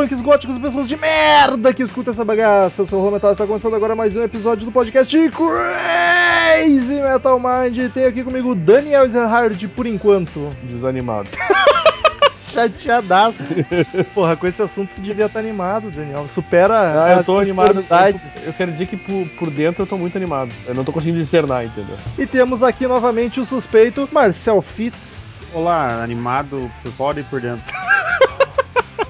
Punks, góticos e pessoas de merda que escutam essa bagaça. Eu sou o Rô Metal, está começando agora mais um episódio do podcast Crazy Metal Mind. Tem aqui comigo o Daniel Ezerhard, por enquanto. Desanimado. Chateadaço. Porra, com esse assunto tu devia estar animado, Daniel. Supera Ah, eu as tô animado. Eu, eu quero dizer que por, por dentro eu tô muito animado. Eu não tô conseguindo discernar, entendeu? E temos aqui novamente o suspeito Marcel Fitz. Olá, animado por fora e por dentro.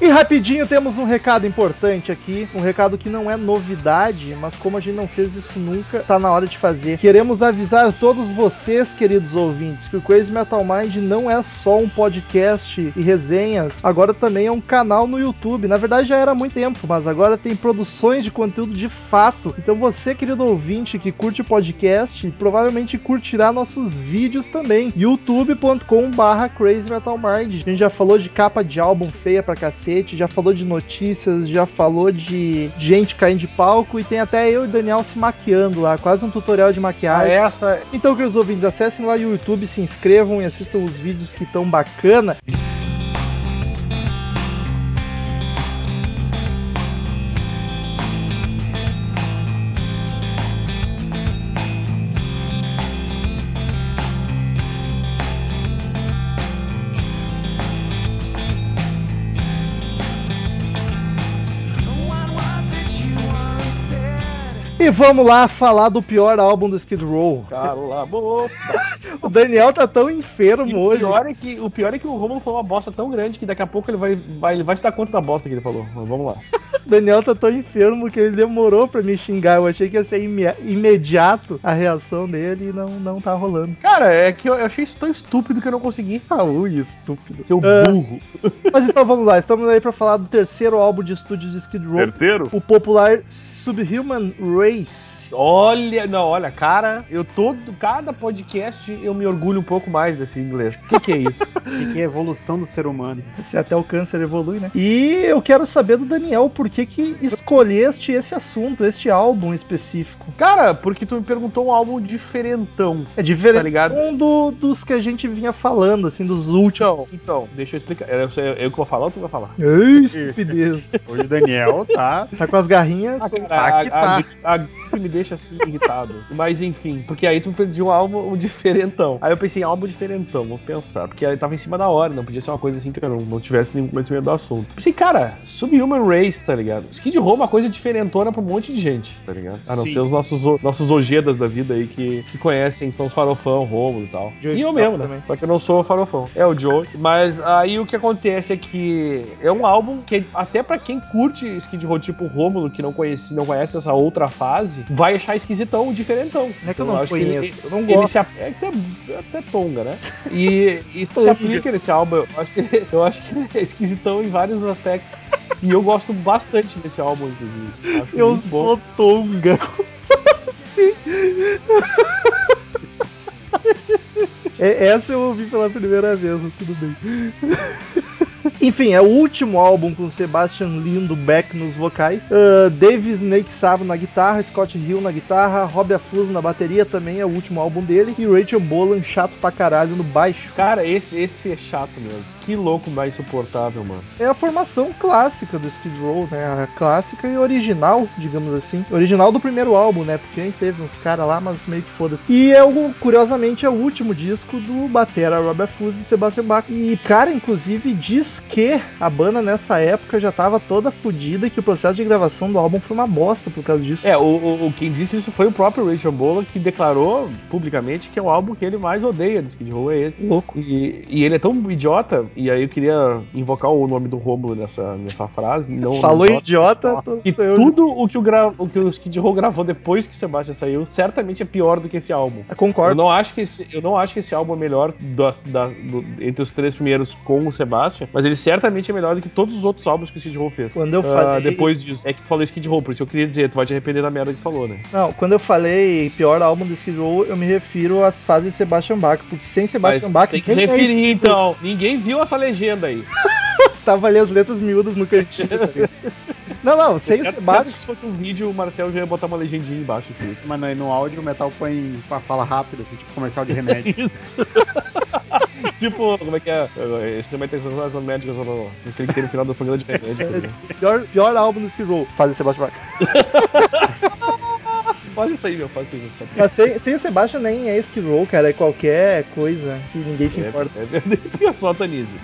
E rapidinho temos um recado importante aqui, um recado que não é novidade, mas como a gente não fez isso nunca, tá na hora de fazer. Queremos avisar todos vocês, queridos ouvintes, que o Crazy Metal Mind não é só um podcast e resenhas, agora também é um canal no YouTube. Na verdade já era há muito tempo, mas agora tem produções de conteúdo de fato. Então você, querido ouvinte que curte podcast, provavelmente curtirá nossos vídeos também. Metal Mind. A gente já falou de capa de álbum feia pra cacete, já falou de notícias, já falou de gente caindo de palco e tem até eu e Daniel se maquiando lá, quase um tutorial de Ah, maquiagem. essa. Então, queridos ouvintes, acessem lá o YouTube, se inscrevam e assistam os vídeos que estão bacana. E vamos lá falar do pior álbum do Skid Row. Cala a boca. O Daniel tá tão enfermo o, hoje. pior é que, o pior é que o Romulo falou uma bosta tão grande que daqui a pouco ele vai, vai, ele vai se dar conta da bosta que ele falou. Mas vamos lá. O Daniel tá tão enfermo que ele demorou pra me xingar. Eu achei que ia ser ime- imediato a reação dele e não, não tá rolando. Cara, é que eu, eu achei isso tão estúpido que eu não consegui. Ah, ui, estúpido. Seu Ah. burro. Mas então vamos lá, estamos aí pra falar do terceiro álbum de estúdio de Skid Row, Terceiro? o popular Subhuman Race. Olha, não, olha, cara, eu todo, cada podcast eu me orgulho um pouco mais desse inglês. O que, que é isso? O que é a evolução do ser humano? Se até o câncer evolui, né? E eu quero saber do Daniel por que que escolheste esse assunto, este álbum específico. Cara, porque tu me perguntou um álbum diferentão. É diferente Tá ligado? um do- dos que a gente vinha falando, assim, dos últimos. Então, então, deixa eu explicar. É, Eu, eu, eu que vou falar ou tu vai falar? Ei, estupidez. Hoje o Daniel tá. Tá com as garrinhas. Ah, cara, que a, tá. a, a, a deixa assim irritado. Mas enfim, porque aí tu pediu um álbum diferentão. Aí eu pensei em álbum diferentão, vou pensar. Porque aí tava em cima da hora, não podia ser uma coisa assim que eu não, não tivesse nenhum conhecimento do assunto. Pensei, cara, Subhuman Race, tá ligado? Skid Row é uma coisa diferentona pra um monte de gente, tá ligado? A não Sim. ser os nossos, nossos ojedas da vida aí que, que conhecem, são os farofão, Romulo e tal. Joey e eu mesmo, né? também. Só que eu não sou farofão. É o Joe. Mas aí o que acontece é que é um álbum que até pra quem curte Skid Row tipo o Rômulo, que não conhece, não conhece essa outra fase, vai achar esquisitão, diferentão. Não é que eu Então, não que ele- conheço, eu não ele gosto. se ap- é até, é até tonga, né? E isso se aplica nesse álbum. Eu acho, que, ele- eu acho que ele é esquisitão em vários aspectos. E eu gosto bastante desse álbum, inclusive. Acho Eu muito bom. sou tonga. Assim? É, essa eu ouvi pela primeira vez, mas tudo bem. Enfim, é o último álbum com Sebastian Lindbeck nos vocais, uh, Dave Snake Savo na guitarra, Scott Hill na guitarra, Rob Afuso na bateria também é o último álbum dele, e Rachel Bolan chato pra caralho no baixo. Cara, esse, esse é chato mesmo. Que louco mais insuportável, mano. É a formação clássica do Skid Row, né? A clássica e original, digamos assim. Original do primeiro álbum, né? Porque a gente teve uns caras lá, mas meio que foda-se. E é o, curiosamente, é o último disco do Batera Robert Fuso e Sebastian Bach. E, cara, inclusive, diz que a banda nessa época já tava toda fodida e que o processo de gravação do álbum foi uma bosta por causa disso. É, o, o- quem disse isso foi o próprio Rachel Bola, que declarou publicamente que é o álbum que ele mais odeia do Skid Row, é esse. Louco. E, e ele é tão idiota, e aí eu queria invocar o nome do Rômulo nessa, nessa frase. Não, Falou não- idiota, tô- E tô eu- tudo o que o, gra... o que o Skid Row gravou depois que o Sebastian saiu, certamente é pior do que esse álbum. Eu Eu concordo. não acho que esse, eu não acho que esse álbum é melhor das- da- do- entre os três primeiros com o Sebastian, mas ele certamente é melhor do que todos os outros álbuns que o Skid Row fez. Quando eu Ah, falei. depois disso. É que falou Skid Row, por isso eu queria dizer, tu vai te arrepender da merda que falou, né? Não, quando eu falei pior álbum do Skid Row, eu me refiro às fases de Sebastian Bach, porque sem Sebastian Mas Bach tem que nem é referir, então. Ninguém viu essa legenda aí. Tava ali as letras miúdas no cantinho. tá não, não, sem o certo, que se fosse um vídeo, o Marcel já ia botar uma legendinha embaixo escrito. Mas aí no áudio o metal põe com a fala rápida, assim, tipo comercial de remédio. Isso. tipo, como é que é? Esse também tem que ser com médicos, aquele que tem no final do programa de remédio. tá? Pior, pior álbum do Skid Row, de Sebastian Bach. Faz isso aí, meu, faz isso aí. Mas sem, sem o Sebastian nem é Row, cara, é qualquer coisa que ninguém se importa. É, é, é só a Tanise.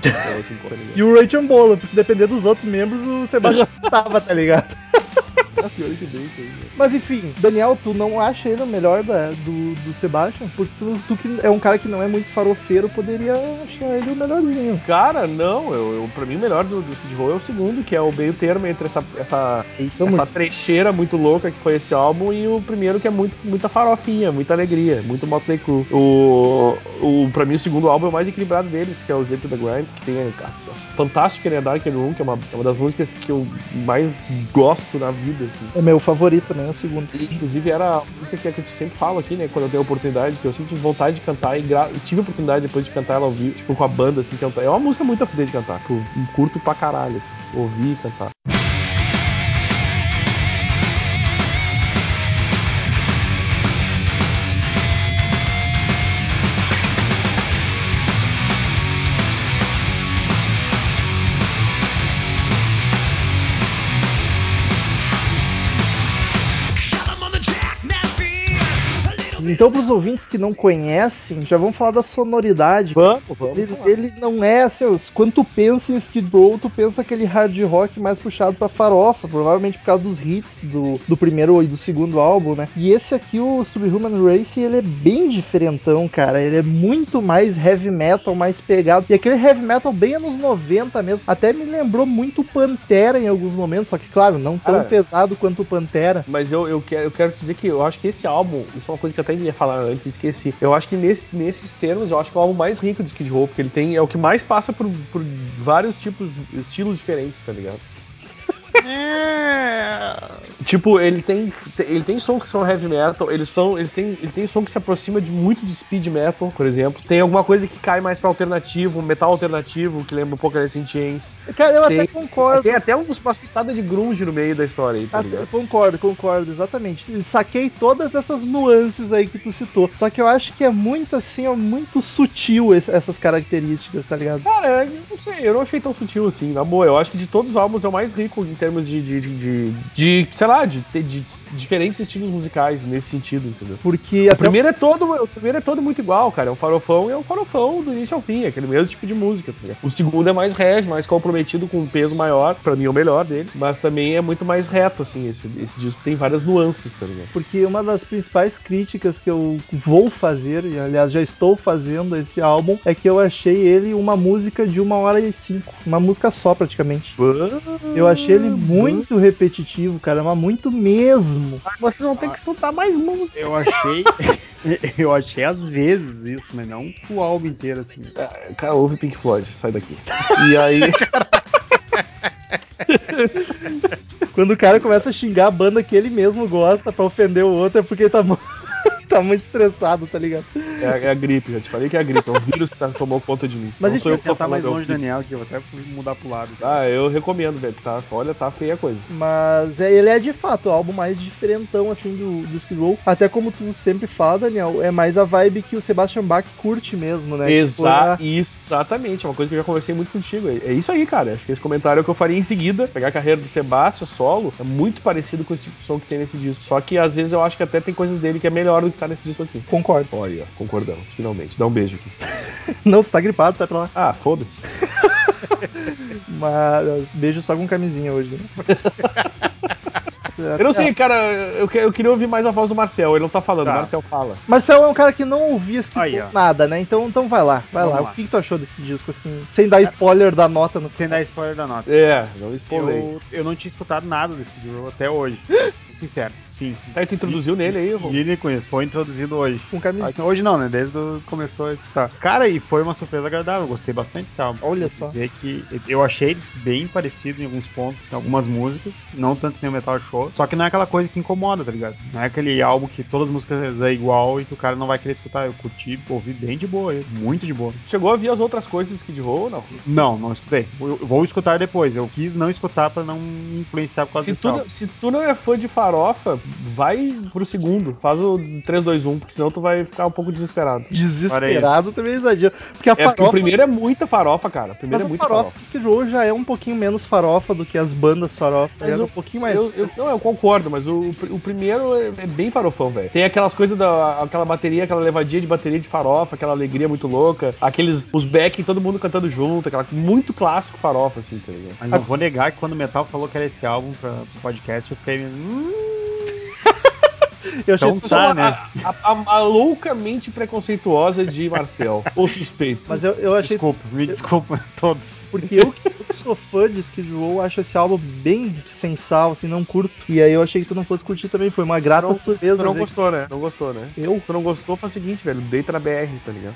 E o Rachel Bola, porque se depender dos outros membros, o Sebastian tava, tá ligado? Ah, pior que bem isso aí. meu. Mas enfim, Daniel, tu não acha ele o melhor da- do, do Sebastian? Porque tu, tu que é um cara que não é muito farofeiro, poderia achar ele o melhorzinho. Cara, não, eu, eu, pra mim o melhor do, do Skid Row é o segundo, que é o meio termo entre essa, essa, Eita, essa trecheira muito louca que foi esse álbum e o primeiro que é muito, muita farofinha, muita alegria, muito Motley Crue. O, o, pra mim o segundo álbum é o mais equilibrado deles, que é o Slave to the Grind, que tem a, a, a fantástica né, Dark Room, que é uma, é uma das músicas que eu mais gosto na vida. É meu favorito também, é o segundo. Inclusive era a música que, que eu sempre falo aqui, né? Quando eu tenho a oportunidade, que eu sempre tive vontade de cantar e, gra- e tive a oportunidade depois de cantar ela vivo, tipo, com a banda, assim, cantar. É uma música muito a de cantar. Tipo, curto pra caralho, assim, ouvir e cantar. Então, pros ouvintes que não conhecem, já vamos falar da sonoridade. Vamos, vamos. Ele, ele não é assim, os- quando tu pensa em Skid Row, tu pensa aquele hard rock mais puxado pra farofa, provavelmente por causa dos hits do, do primeiro e do segundo álbum, né? E esse aqui, o Subhuman Race, ele é bem diferentão, cara. Ele é muito mais heavy metal, mais pegado. E aquele heavy metal bem anos 90 mesmo. Até me lembrou muito Pantera em alguns momentos, só que, claro, não tão Cara. pesado quanto o Pantera. Mas eu, eu, quero, eu quero dizer que eu acho que esse álbum, isso é uma coisa que eu até ia falar antes, esqueci. Eu acho que nesse- nesses termos, eu acho que é o álbum mais rico de Skid Row, porque ele tem, é o que mais passa por, por vários tipos, estilos diferentes, tá ligado? Tipo, ele tem, ele tem som que são heavy metal, eles são, eles têm, ele tem som que se aproxima de muito de speed metal, por exemplo. Tem alguma coisa que cai mais pra alternativo, metal alternativo, que lembra um pouco Alice in Chains. Cara, eu Tem- até concordo. Tem até uns- umas pitadas de grunge no meio da história aí, tá ligado? concordo, concordo, exatamente. Saquei todas essas nuances aí que tu citou. Só que eu acho que é muito assim, ó, muito sutil esse- essas características, tá ligado? Cara, eu não sei, eu não achei tão sutil assim, na boa. Eu acho que de todos os álbuns é o mais rico em termos de, de, de, de, sei lá, de, de, de diferentes estilos musicais nesse sentido, entendeu? Porque O primeiro, é todo, o primeiro é todo muito igual, cara. É um farofão e é um farofão do início ao fim, é aquele mesmo tipo de música. tá ligado? O segundo é mais heavy, mais comprometido, com um peso maior. Pra mim é o melhor dele. Mas também é muito mais reto, assim. Esse, esse disco tem várias nuances, tá ligado? porque uma das principais críticas que eu vou fazer, e aliás já estou fazendo esse álbum, é que eu achei ele uma música de uma hora e cinco. Uma música só, praticamente. Eu achei ele muito repetitivo, cara, mas muito mesmo. Você não tem que estudar mais música. Eu achei. eu achei às vezes isso, mas não o álbum inteiro, assim. Cara, ouve Pink Floyd, sai daqui. E aí. Quando o cara começa a xingar a banda que ele mesmo gosta pra ofender o outro, é porque ele tá, tá muito estressado, tá ligado? É, a- é a gripe, já te falei que é a gripe, é um vírus que tá- tomou conta de mim. Mas não eu que Você tá falando, mais é longe. Daniel aqui, eu vou até mudar pro lado. Ah, eu recomendo, velho, tá? Olha, tá feia a coisa. Mas é, ele é de fato o álbum mais diferentão assim do, do Skid Row. Até como tu sempre fala, Daniel, é mais a vibe que o Sebastian Bach curte mesmo, né? Tipo, Exa a- Exatamente, é uma coisa que eu já conversei muito contigo. É é isso aí, cara. Acho que esse comentário é o que eu faria em seguida. Pegar a carreira do Sebastião solo é muito parecido com esse tipo de som que tem nesse disco. Só que às vezes eu acho que até tem coisas dele que é melhor do que tá nesse disco aqui. Concordo. Olha, concordamos, finalmente. Dá um beijo aqui. Não, tu tá gripado, sai pra lá. Ah, foda-se. Mas beijo só com camisinha hoje. Né? Eu não sei, cara, eu, eu queria ouvir mais a voz do Marcel. Ele não tá falando, Tá. o Marcel fala. Marcel é um cara que não ouvia Aí, nada, né? Então, então vai lá, vai Vamos lá. lá. O que, que tu achou desse disco, assim? Sem dar spoiler da nota no Sem dar spoiler da nota. É, não expolei. Eu, eu não tinha escutado nada desse jogo até hoje. Sincero, sim. Aí tu introduziu nele aí, Rô? E ele conhece, foi introduzido hoje. com camisinha. Ah, Hoje não, né? Desde que começou a escutar. Cara, e foi uma surpresa agradável. eu Gostei bastante desse álbum. Olha Vou só. dizer que eu achei bem parecido em alguns pontos, em algumas músicas. Não tanto nem o Metal Show. Só que não é aquela coisa que incomoda, tá ligado? Não é aquele álbum que todas as músicas é igual e que o cara não vai querer escutar. Eu curti, ouvi bem de boa, muito de boa. Chegou a ver as outras coisas Skid Row ou não? Não, não escutei. Eu vou escutar depois. Eu quis não escutar pra não influenciar por causa Se desse tu, álbum. se tu não é fã de farofa, vai pro segundo. Faz o 3, 2, 1, porque senão tu vai ficar um pouco desesperado. Desesperado também é exagero. Porque a É porque farofa. o primeiro é muita farofa, cara. O primeiro mas é muita farofa farofa. Skid Row já é um pouquinho menos farofa do que as bandas farofas. Mas É eu- um pouquinho mais. Eu, eu- não, eu concordo, mas o, o primeiro é, é bem farofão, velho. Tem aquelas coisas da. aquela bateria, aquela levadinha de bateria de farofa, aquela alegria muito louca. Aqueles. Os back, todo mundo cantando junto, aquela. Muito clássico farofa, assim, tá ligado? Mas não vou negar que quando o Metal falou que era esse álbum pra, pro podcast, eu fiquei. Hum, Eu achei Então que- tá, né? A, a- a- loucamente preconceituosa de Marcel. ou suspeito. Mas eu, eu achei. Desculpa, me desculpa a todos. Porque eu, que sou fã de Skid Row, acho esse álbum bem sensal, assim, não curto. E aí eu achei que tu não fosse curtir também. Foi uma grata Não, surpresa. Tu não ver gostou, né? Não gostou, né? que- Eu? Tu não gostou, faz o seguinte, velho. Deita na BR, tá ligado?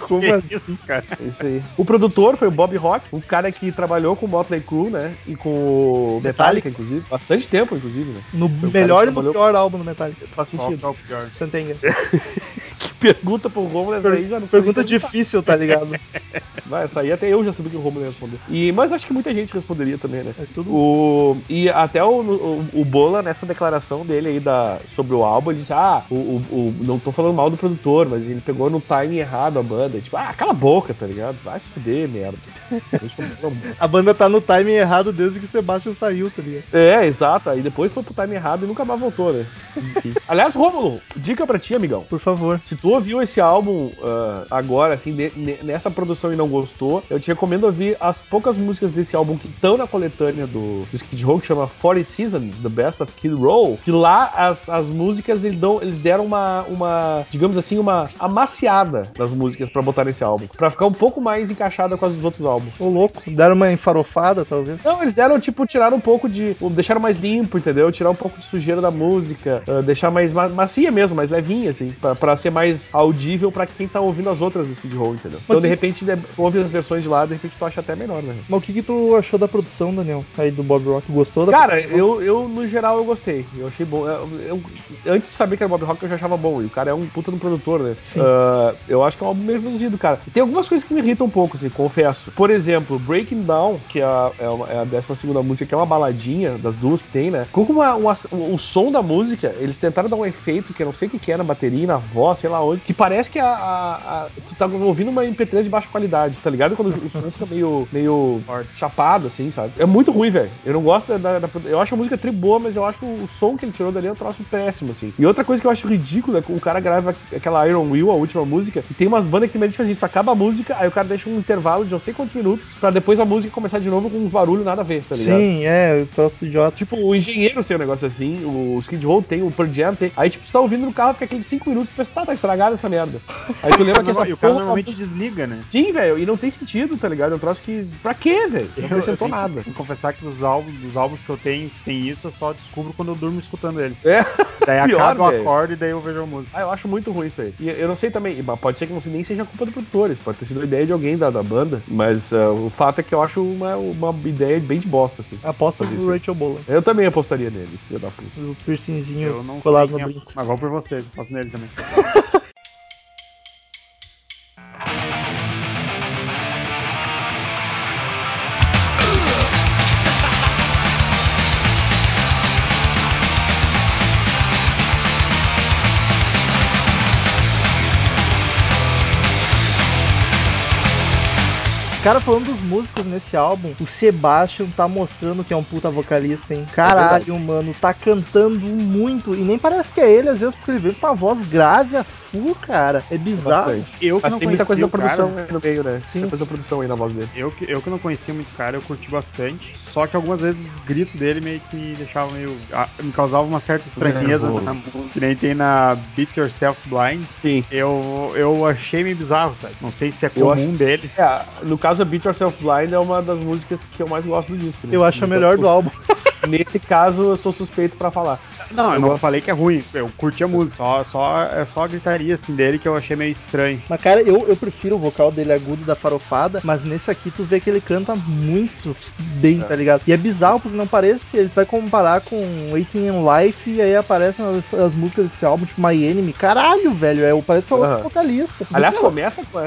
Como Que assim? isso, cara? É isso aí. O produtor foi o Bob Rock, um cara que trabalhou com o Motley Crue, né? E com o Metallica, inclusive. Bastante tempo, inclusive, né? No melhor e no trabalhou- pior álbum do Metallica. Faz Qual sentido. que é o pior? Santenga. Que pergunta pro Romulo, essa aí já não foi Pergunta difícil, tá ligado? Vai, essa aí até eu já sabia que o Romulo ia responder. E, mas acho que muita gente responderia também, né? É tudo. O, e até o, o, o Bola, nessa declaração dele aí da, sobre o álbum, ele disse: Ah, o, o, não tô falando mal do produtor, mas ele pegou no timing errado a banda. Tipo, ah, cala a boca, tá ligado? Vai se fuder, merda. A banda tá no timing errado desde que o Sebastian saiu, tá ligado? É, exato. Aí depois foi pro timing errado e nunca mais voltou, né? Aliás, Rômulo, dica pra ti, amigão. Por favor. Se tu ouviu esse álbum ah, agora, assim, de- ne- nessa produção e não gostou, eu te recomendo ouvir as poucas músicas desse álbum que estão na coletânea do, do Skid Row, que chama 40 Seasons, The Best of Kid Row, que lá as, as músicas eles, dão, eles deram uma, uma, digamos assim, uma amaciada nas músicas pra botar nesse álbum, pra ficar um pouco mais encaixada com as dos outros álbuns. Ô louco. Deram uma enfarofada, talvez. Não, eles deram, tipo, tiraram um pouco de. Deixaram mais limpo, entendeu? Tirar um pouco de sujeira da música, ah, deixar mais ma- macia mesmo, mais levinha, assim, pra, pra ser mais audível pra quem tá ouvindo as outras do Skid Row, entendeu? Então, de repente, ouve as versões de lá, de repente tu acha até melhor, né? Mas o que, que tu achou da produção, Daniel? Aí do Bob Rock? Gostou da Cara, eu, eu, no geral, eu gostei. Eu achei bom. Eu, eu- antes de saber que era Bob Rock, eu já achava bom. E o cara é um puta no produtor, né? Sim. Ah, eu acho que é um álbum meio reduzido, cara. Tem algumas coisas que me irritam um pouco, assim, confesso. Por exemplo, Breaking Down, que é a, é é a 12 música, que é uma baladinha das duas que tem, né? Com uma, uma- o, o som da música, eles tentaram dar um efeito que eu não sei o que, que é na bateria, na voz, sei lá onde, que parece que a, a- a- tu tá ouvindo uma MP3 de baixa qualidade, tá ligado? Quando o som fica meio, meio chapado, assim, sabe? É muito ruim, velho. Eu não gosto da, da- da- Eu acho a música tri boa, mas eu acho o som que ele tirou dali é um troço péssimo, assim. E outra coisa que eu acho ridícula é que o cara grava aquela Iron Will, a última música, e tem umas bandas que tem medo de fazer isso. Acaba a música, aí o cara deixa um intervalo de não sei quantos minutos, pra depois a música começar de novo com um barulho nada a ver, tá ligado? Sim, é, o troço idiota. Tipo, o engenheiro tem um negócio assim, o Skid Row tem, o Pearl Jam tem. Aí, tipo, você tá ouvindo no carro, fica aqueles 5 minutos, tu pensa, tá, tá estragada essa merda. Aí tu lembra que essa e o cara normalmente desliga, né? Sim, velho, e não tem sentido, tá ligado? É um troço que. Pra quê, velho? Não acrescentou nada. que confessar que dos álbuns, dos álbuns que eu tenho tem isso, eu só descubro quando eu durmo escutando ele. É. Daí Pior, acaba o acorde e daí eu vejo a música. Ah, eu acho muito ruim isso aí. E eu não sei também, pode ser que não sei, nem seja culpa do produtores, pode ter sido ideia de alguém da, da banda, mas ah, o fato é que eu acho uma, uma ideia bem de bosta, assim. Aposta isso. Rachel Bola. Eu também apostaria nele, filho da puta. O piercingzinho Eu não colado sei no é, brinco. mas vou por você, faço nele também. Cara, falando dos músicos nesse álbum, o Sebastian tá mostrando que é um puta vocalista, hein? Caralho, mano, tá cantando muito. E nem parece que é ele, às vezes, porque ele vem com uma voz grave a full, cara. É bizarro. Bastante. Eu que Mas não tem muita coisa conhecia da cara, produção aí no meio, né? Sim. Tem coisa da produção aí na voz dele. Eu que, eu que não conhecia muito o cara, eu curti bastante. Só que algumas vezes os gritos dele meio que me deixavam meio. ah, me causava uma certa estranheza Nervoso. na música. Que nem tem na Beat Yourself Blind. Sim. Eu, eu achei meio bizarro, sabe? Não sei se é comum dele. É, no caso, a Beat Yourself Blind é uma das músicas que eu mais gosto do disco. né? Eu acho a melhor do álbum. Nesse caso, eu sou suspeito pra falar. Não, eu Eu não gosto. falei que é ruim. Eu curti a música. Só, só, é só a gritaria assim dele que eu achei meio estranho. Mas, cara, eu, eu prefiro o vocal dele agudo da farofada, mas nesse aqui tu vê que ele canta muito bem, tá ligado? E é bizarro porque não parece, ele vai comparar com Waiting in Life e aí aparecem as, as músicas desse álbum, tipo My Enemy. Caralho, velho, é, parece que é outro Aham. vocalista. Aliás, começa com.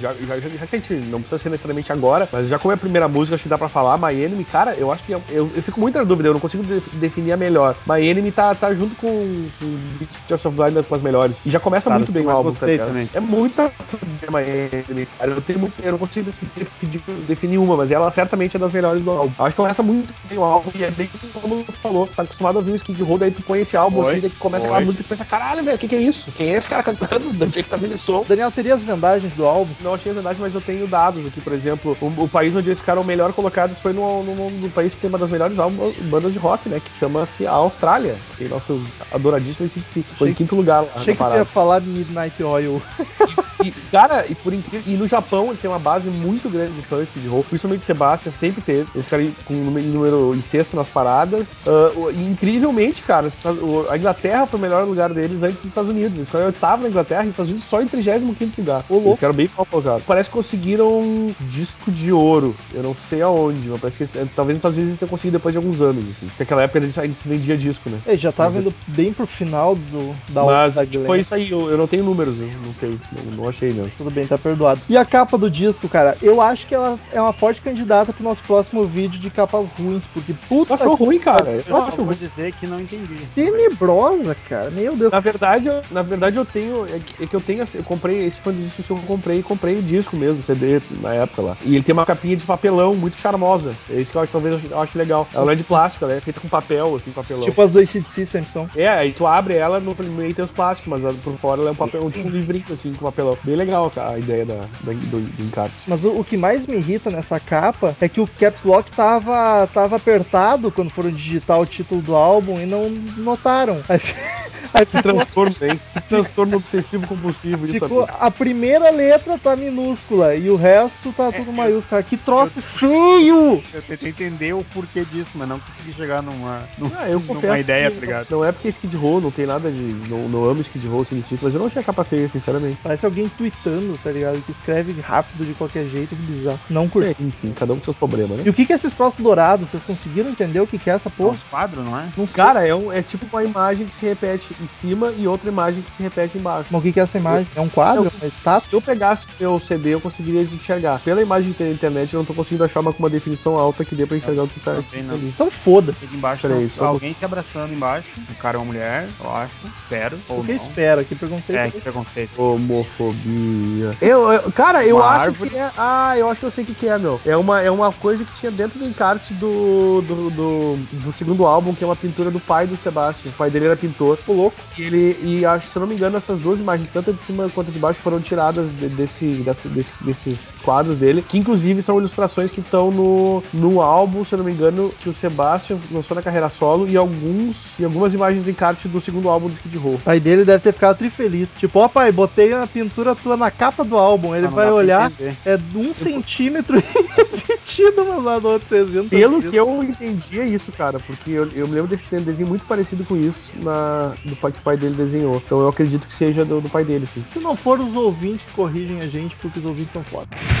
Já, já, já, já que a gente não precisa ser necessariamente agora, mas já como é a primeira música, acho que dá pra falar, My Enemy, cara, eu acho que. é- Eu, eu fico muito na dúvida, eu não consigo de- definir a melhor. My Enemy tá, tá junto com, com Beat of Blind com as melhores. E já começa Cara, muito as bem o eu álbum, gostei tá. É muito a fuder My Enemy, cara. Eu, tenho muito, eu não consigo definir, definir uma, mas ela certamente é das melhores do álbum. Acho que começa muito bem o álbum e é bem como tu falou. Tá acostumado a ouvir o Skid Row, daí tu põe esse álbum Oi, assim, daí começa oi. aquela música e pensa, caralho, velho, o que, que é isso? Quem é esse cara cantando? De onde é que tá vindo esse som? Daniel, teria as vendagens do álbum? Não achei a verdade, mas eu tenho dados aqui, por exemplo. O, o país onde eles ficaram melhor colocados foi no, no, no país que tem uma das melhores bandas de rock, né? Que chama-se a Austrália. Tem nosso adoradíssimo ACDC. Foi em quinto lugar Achei que ia falar Midnight Oil. E, cara, e por incrível. E no Japão eles têm uma base muito grande de fãs de rock, principalmente o Sebastian, sempre teve. Eles ficaram com um número, em sexto nas paradas. E incrivelmente, cara, a Inglaterra foi o melhor lugar deles antes dos Estados Unidos. Eles ficaram oitavo na Inglaterra e os Estados Unidos só em 35 lugar. louco. Eles ficaram bem mal colocados. Parece que conseguiram um disco de ouro. Eu não sei aonde, mas parece que eles- talvez nos Estados Unidos eles tenham conseguido depois de alguns anos. Assim. Porque naquela época eles ainda se vendia disco, né? Ele já tá vendo bem pro final do, da Mas da Glenn. foi isso aí, eu, eu não tenho números, eu não sei, não, não achei mesmo. Tudo bem, tá perdoado. E a capa do disco, cara, eu acho que ela é uma forte candidata pro nosso próximo vídeo de capas ruins, porque puta Tu achou ruim, cara? Eu Eu só acho vou ruim. dizer que não entendi. tenebrosa, cara. Meu Deus. Na verdade, eu, na verdade eu tenho. É que, é que eu tenho. Eu comprei esse fã disco que eu comprei, comprei o disco mesmo, CD na época lá. E ele tem uma capinha de papelão muito charmosa. É isso que eu acho, talvez eu acho legal. Ela não é de plástico, ela é feita com papel, assim, papelão. Tipo as do ACDC sempre são. É, aí tu abre ela, no meio tem os plásticos, mas por fora ela é um papel, tipo um livrinho assim, com papelão. Bem legal a ideia da, da- do, do encarte. Mas o, o que mais me irrita nessa capa é que o Caps Lock tava, tava apertado quando foram digitar o título do álbum e não notaram. Aí, Que transtorno? Que transtorno obsessivo compulsivo ficou- a primeira letra tá minúscula e o resto tá tudo maiúsculo. Que troço feio! Eu tentei entender o porquê disso, mas não consegui chegar numa, numa, Ah, eu numa ideia, que tá ligado? não é porque é Skid Row, não tem nada de... Não, não amo Skid Row sem tipo, mas eu não achei a capa feia, sinceramente. Parece alguém tweetando, tá ligado? Que escreve rápido de qualquer jeito, que bizarro. Não curti. Sei, enfim, cada um com seus problemas, né? E o que que é esses troços dourados? Vocês conseguiram entender o que que é essa porra? os quadros, não é? Não. Cara, é, um, é tipo uma imagem que se repete em cima e outra imagem que se repete embaixo. Mas o que que é essa imagem? É um quadro? Eu- É uma estátua? Se eu pegasse o meu CD, eu conseguiria enxergar. Pela imagem que tem na internet, eu não tô conseguindo achar uma com uma definição alta que dê pra enxergar o que tá ali. Então foda-se. Aqui embaixo Peraí, um alguém se abraçando embaixo. Um cara e uma mulher, eu acho. Espero. Ou O que não. espero? Que preconceito. É, que preconceito. Homofobia. Eu, eu- cara, eu Uma acho árvore. que é. Ah, eu acho que eu sei o que, que é, meu. É uma, é uma coisa que tinha dentro do encarte do, do, do, do segundo álbum, que é uma pintura do pai do Sebastian. O pai dele era pintor. Ô, louco. E ele, e acho, se eu não me engano, essas duas imagens, tanto de cima quanto de baixo, foram tiradas de- desse, desse- desse- desses quadros dele, que inclusive são ilustrações que estão no, no álbum, se eu não me engano, que o Sebastian lançou na carreira solo, e alguns e algumas imagens do encarte do segundo álbum do Skid Row. O pai dele deve ter ficado trifeliz. Tipo, ó pai, botei uma pintura tua na capa do álbum. Ele vai olhar, é um centímetro repetido no lado do outro 300 Pelo que eu entendi é isso, cara, porque eu, eu me lembro desse desenho muito parecido com isso na, do pai que o pai dele desenhou. Então eu acredito que seja do, do pai dele, sim. Se não for os ouvintes, corrigem a gente, porque os ouvintes são foda.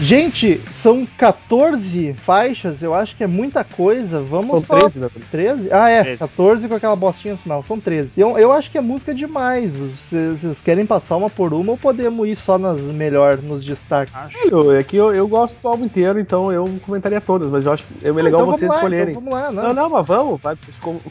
Gente, são 14 faixas, eu acho que é muita coisa. Vamos São só... 13, né? 13? Ah, é, 13. 14 com aquela bostinha no final, são 13. Eu, eu acho que é música demais. Vocês vocês querem passar uma por uma ou podemos ir só nas melhor, nos destaques? Acho. É que eu, eu gosto do álbum inteiro, então eu comentaria todas, mas eu acho que é legal Então vocês vamos lá, escolherem. então vamos lá, Não, não. não, mas vamos. Vai,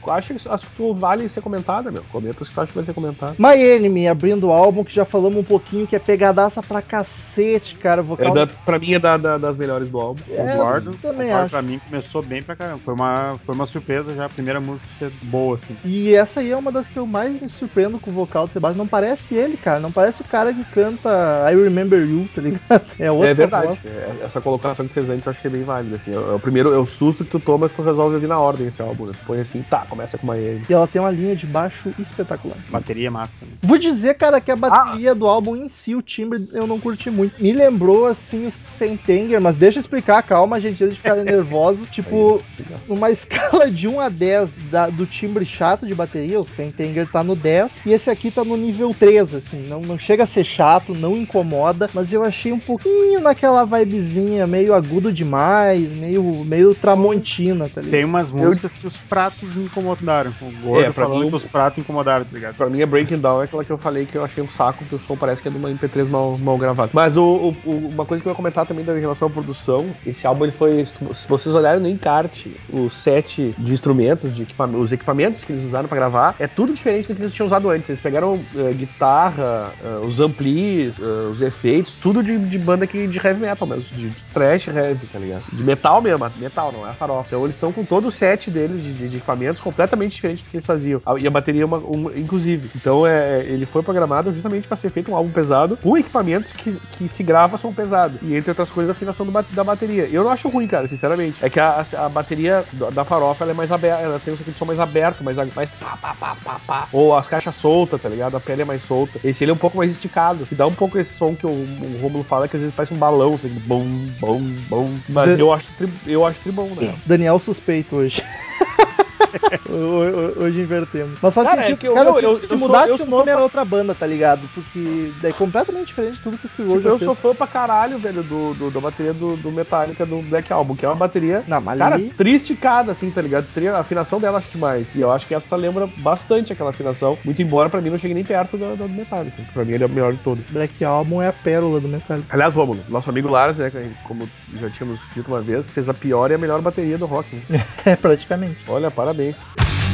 acho que acho que tu vale ser comentada, meu. Comenta as que tu acha que vai ser comentada. My Enemy abrindo o álbum, que já falamos um pouquinho, que é pegadaça pra cacete, cara. É vocal da, pra mim é da, da- das melhores do álbum. É, Concordo, também concordo, acho. pra mim começou bem pra caramba. Foi uma, foi uma surpresa já, a primeira música ser boa, assim. E essa aí é uma das que eu mais me surpreendo com o vocal do Sebastião. Não parece ele, cara. Não parece o cara que canta I Remember You, tá ligado? É outra É verdade. É, essa colocação que fez antes eu acho que é bem válida. Assim. É, o primeiro, é o susto que tu toma, mas tu resolve ouvir na ordem esse álbum. Né? Tu põe assim, tá, começa com uma M. E ela tem uma linha de baixo espetacular. Bateria massa também. Vou dizer, cara, que a bateria do álbum em si, o timbre, eu não curti muito. Me lembrou, assim, o Sentenger, mas deixa eu explicar, calma, gente, antes de ficarem nervosos. Tipo, numa escala de 1 a 10 da- do timbre chato de bateria, o Sentenger tá no 10 e esse aqui tá no nível 3, assim. Não, não chega a ser chato, não incomoda, mas eu achei um pouquinho naquela vibezinha, meio agudo demais, meio, meio tramontina, tá ligado? Tem umas músicas que os pratos me incomodaram. O Gordo É, pra falando mim, que os pratos incomodaram, tá ligado? Pra mim, a Breaking Down é aquela que eu falei que eu achei um saco, que o som parece que é de uma MP3 mal, mal gravada. Mas o, o- o- uma coisa que eu ia comentar também da relação à produção, esse álbum ele foi. Se vocês olharem no encarte, o set de instrumentos, de equipa- os equipamentos que eles usaram pra gravar, é tudo diferente do que eles tinham usado antes. Eles pegaram eh, guitarra, eh, os amplis, eh, os efeitos, tudo de, de banda que, de heavy metal mesmo, de, de thrash heavy, tá ligado? De metal mesmo, metal, não é farofa. Então eles estão com todo o set deles de, de- equipamentos completamente diferente do que eles faziam. A- E a bateria, é uma, uma- inclusive. Então é, ele foi programado justamente pra ser feito um álbum pesado com equipamentos que, que se grava som pesado. E entre outras coisas, a afinação do da bateria. Eu não acho ruim, cara, sinceramente. É que a, a- a bateria da, farofa ela é mais aberta, ela tem um de som mais aberto, mais, mais pá, pá, pá, pá, pá. Ou as caixas soltas, tá ligado? A pele é mais solta. Esse ele é um pouco mais esticado, que dá um pouco esse som que o, o Romulo fala, que às vezes parece um balão, assim, bom, bom, bom. Mas eu acho, tri, eu acho tribom, né? Daniel suspeito hoje. Ho- ho- Hoje invertemos. Mas faz Cara, sentido. é que eu- cara, eu- se, eu- se sou- mudasse eu o sou nome fã- era outra banda, tá ligado? Porque é completamente diferente de tudo que o Screw Tipo, eu fez. sou fã pra caralho, velho, do, do- da bateria do, do Metallica do Black Album, que é uma bateria, Não, mas cara, ali- tristicada, assim, tá ligado? A afinação dela acho demais. E eu acho que essa lembra bastante aquela afinação. Muito embora pra mim não chegue nem perto da, da do Metallica. Pra mim ele é o melhor de todos. Black Album é a pérola do Metallica. Aliás, Romulo, nosso amigo Lars, né, como já tínhamos dito uma vez, fez a pior e a melhor bateria do rock. Né? É, praticamente. Olha, parabéns. Parabéns.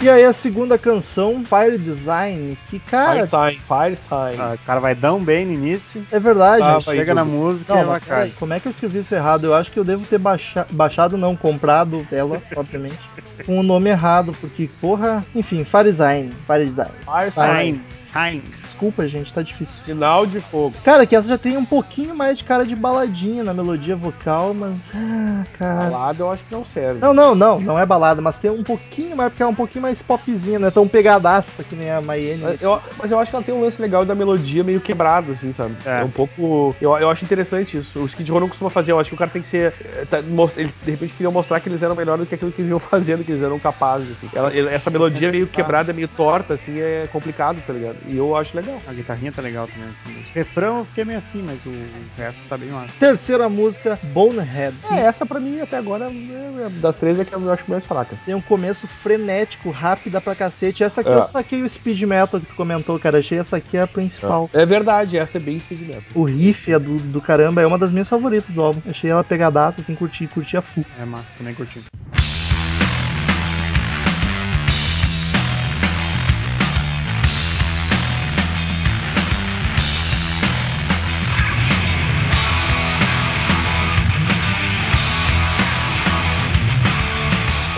E aí a segunda canção, Fire Design, que, cara, Fire Sign, Fire Sign. Ah, o cara vai dar um bem no início, é verdade. Ah, chega na música Não, e ela cai. como é que eu escrevi isso errado? Eu acho que eu devo ter baixa- baixado, não, comprado ela, obviamente, com o nome errado, porque, porra, enfim, Fire Design, Fire Design. Fire. Sign, sign. Desculpa, gente, tá difícil. Sinal de fogo. Cara, que essa já tem um pouquinho mais de cara de baladinha na melodia vocal, mas. Ah, cara. Balada eu acho que não serve. Não, não, não, não é balada, mas tem um pouquinho mais, porque é um pouquinho mais popzinha, não é tão pegadaça que nem a Miami. Mas eu, mas eu acho que ela tem um lance legal da melodia meio quebrado, assim, sabe? É, É. um pouco. Eu, eu acho interessante isso. O Skid Row não costuma fazer. Eu acho que o cara tem que ser. eh, tá, most- eles de repente queriam mostrar que eles eram melhor do que aquilo que eles iam fazendo, que eles eram capazes, assim. Ela- essa melodia meio quebrada, meio torta, assim, é complicado, tá ligado? E eu acho legal. A guitarrinha tá legal também. assim. Refrão eu fiquei meio assim, mas o resto tá bem massa. Terceira música, Bonehead. É, essa pra mim até agora, é- é- das três, é que eu acho mais fraca. Tem um começo frenético, rápida pra cacete. Essa aqui É. eu saquei o speed metal que tu comentou, cara. Achei essa aqui a principal. É verdade, essa é bem speed metal. O riff é do, do caramba, é uma das minhas favoritas do álbum. Achei ela pegadaça, assim, curti, curti a full. É massa, também curti.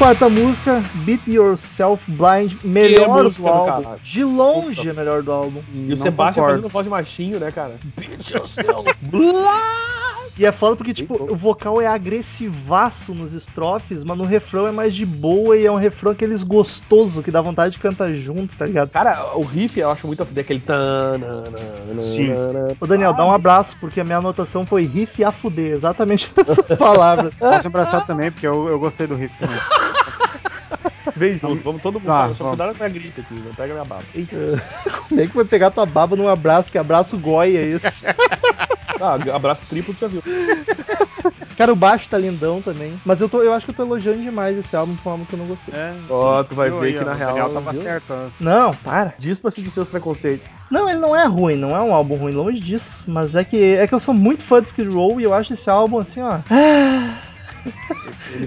Quarta música, Beat Yourself Blind, melhor música do álbum. caralho. De longe, a melhor do álbum. E o Não Sebastião concordo. fazendo voz de machinho, né, cara? Beat yourself. Blá! E é foda porque, tipo, o vocal é agressivaço nos estrofes, mas no refrão é mais de boa e é um refrão aqueles gostoso que dá vontade de cantar junto, tá ligado? Cara, o riff eu acho muito a fuder, aquele tananana. Sim. Ô Daniel, dá um abraço, porque a minha anotação foi riff a fuder, exatamente essas palavras. Posso abraçar também, porque eu, eu gostei do riff também. Vem junto, vamos todo mundo. Tá, só vamos. cuidado com a gripe aqui, não pega minha baba. Nem que vai pegar tua baba num abraço, que abraço goia esse. Ah, abraço triplo, tu já viu. Cara, o baixo tá lindão também. Mas eu, tô, eu acho que eu tô elogiando demais esse álbum, foi um álbum que eu não gostei. É. Ó, tu vai ver aí, que na real. Daniel tava viu? Não, para. Dispa-se dos seus preconceitos. Não, ele não é ruim, não é um álbum ruim, longe disso. Mas é que, é que eu sou muito fã do Skid Row e eu acho esse álbum assim, ó.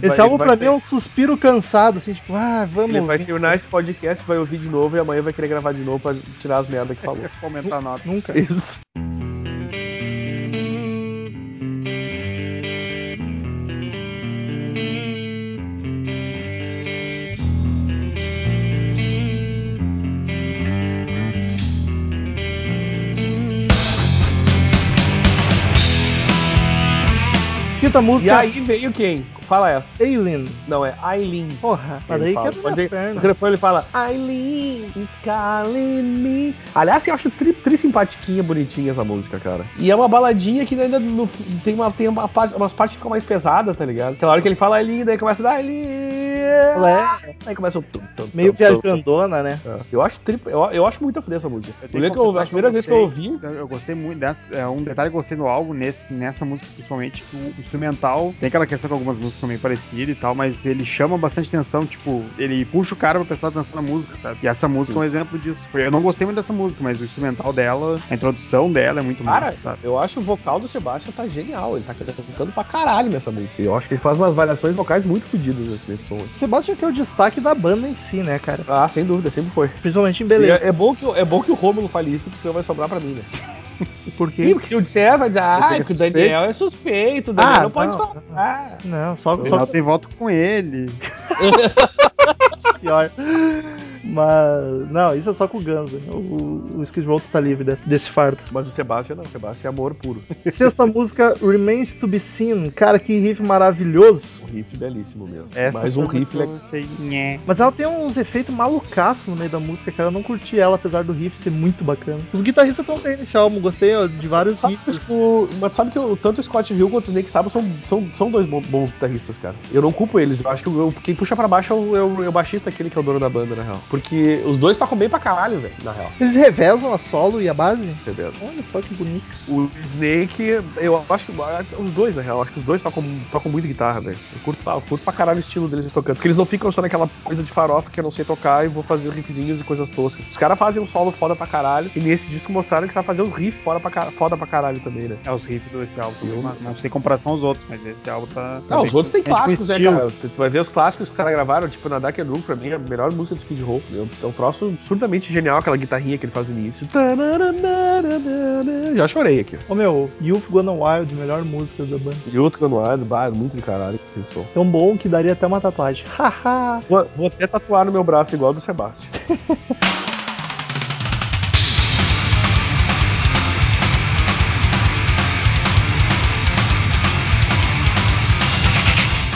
Esse vai- álbum pra ser- mim é um suspiro cansado, assim, tipo, ah, vamos. Ele vai ouvir. terminar esse podcast, vai ouvir de novo e amanhã vai querer gravar de novo pra tirar as merdas que falou. Vou aumentar a nota. Nunca. Isso. Quinta E música, aí veio quem? Fala essa. Aileen. Não, é Aileen. Porra, Ele daí fala. quebra Pode minhas pernas. No refrão ele fala Aileen calling me. Aliás, eu acho tri, tri simpatiquinha, bonitinha essa música, cara. E é uma baladinha que ainda no- tem, uma, tem uma parte, umas partes que ficam mais pesadas, tá ligado? Aquela hora que ele fala Aileen, daí começa a dar Aileen. É Aí começa o tum, tum, meio tum, tum. viajandona, né? É. Eu acho tri, eu, eu acho muito a fuder essa música. Eu Eu que eu, a primeira vez que eu gostei. ouvi, Eu gostei muito dessa. É, um detalhe que eu gostei no álbum, nesse, nessa música principalmente, que o instrumental tem aquela questão que algumas músicas são meio parecidas e tal, mas ele chama bastante atenção, tipo, ele puxa o cara pra prestar atenção na música, sabe? E essa música é um exemplo disso. Eu não gostei muito dessa música, mas o instrumental dela, a introdução dela é muito Cara, massa, sabe? eu acho o vocal do Sebastião tá genial. Ele tá cantando pra caralho nessa música. Eu acho que ele faz umas variações vocais muito fodidas nesse, som. Sebastian que é o destaque da banda em si, né, cara? Ah, sem dúvida, sempre foi. Principalmente em Beleza. É, é bom que, o- é bom que o Rômulo fale isso, porque senão vai sobrar pra mim, né? Por Sim, quê? porque se eu disser, vai dizer, ah, que o. Daniel é suspeito, o Daniel Ah, não pode não. falar. Não, só, só tem voto com ele. pior. Mas, não, isso é só com o Guns, né? O, o Skid Row tá livre desse, desse fardo. Mas o Sebastião não, o Sebastião é amor puro. Sexta música, Remains to be Seen. Cara, que riff maravilhoso. Um riff belíssimo mesmo. Essa Mais um riff nhé. Mas ela tem uns efeitos malucaços no meio da música, cara. Eu não curti ela, apesar do riff ser muito bacana. Os guitarristas estão bem nesse álbum, gostei ó, de vários Sabe, riffs. tipo, mas sabe que o- tanto o Scott Hill quanto o Snake Sabo são, são, são dois bons, guitarristas, cara. Eu não culpo eles. Eu acho que o- quem puxa pra baixo é o, é o- é o baixista, aquele que é o dono da banda, na real. Porque os dois tocam bem pra caralho, velho, na real. Eles revezam a solo e a base? Entendeu? Olha só que bonito. O Snake, eu acho que os dois, na real, acho que os dois tocam, tocam muito guitarra, velho. Eu curto, eu curto pra caralho o estilo deles tocando. Porque eles não ficam só naquela coisa de farofa que eu não sei tocar e vou fazer riffzinhos e coisas toscas. Os caras fazem um solo foda pra caralho. E nesse disco mostraram que sabe fazer uns riffs foda pra, foda pra caralho também, né? É, os riffs desse álbum mas não sei comparação aos outros, mas esse álbum tá. tá bem os outros têm consistente com clássicos, né, cara? Tu tu vai ver os clássicos que os caras gravaram, tipo, na Dark Room, pra mim, é a melhor música do Skid Row. É um troço absurdamente genial, aquela guitarrinha que ele faz no início. Já chorei aqui. Ô meu, Youth Gone Wild, melhor música da banda. E outro Ganuado, bah, muito de caralho que pensou. Tão bom que daria até uma tatuagem. Haha. Vou, vou até tatuar no meu braço igual do Sebastião.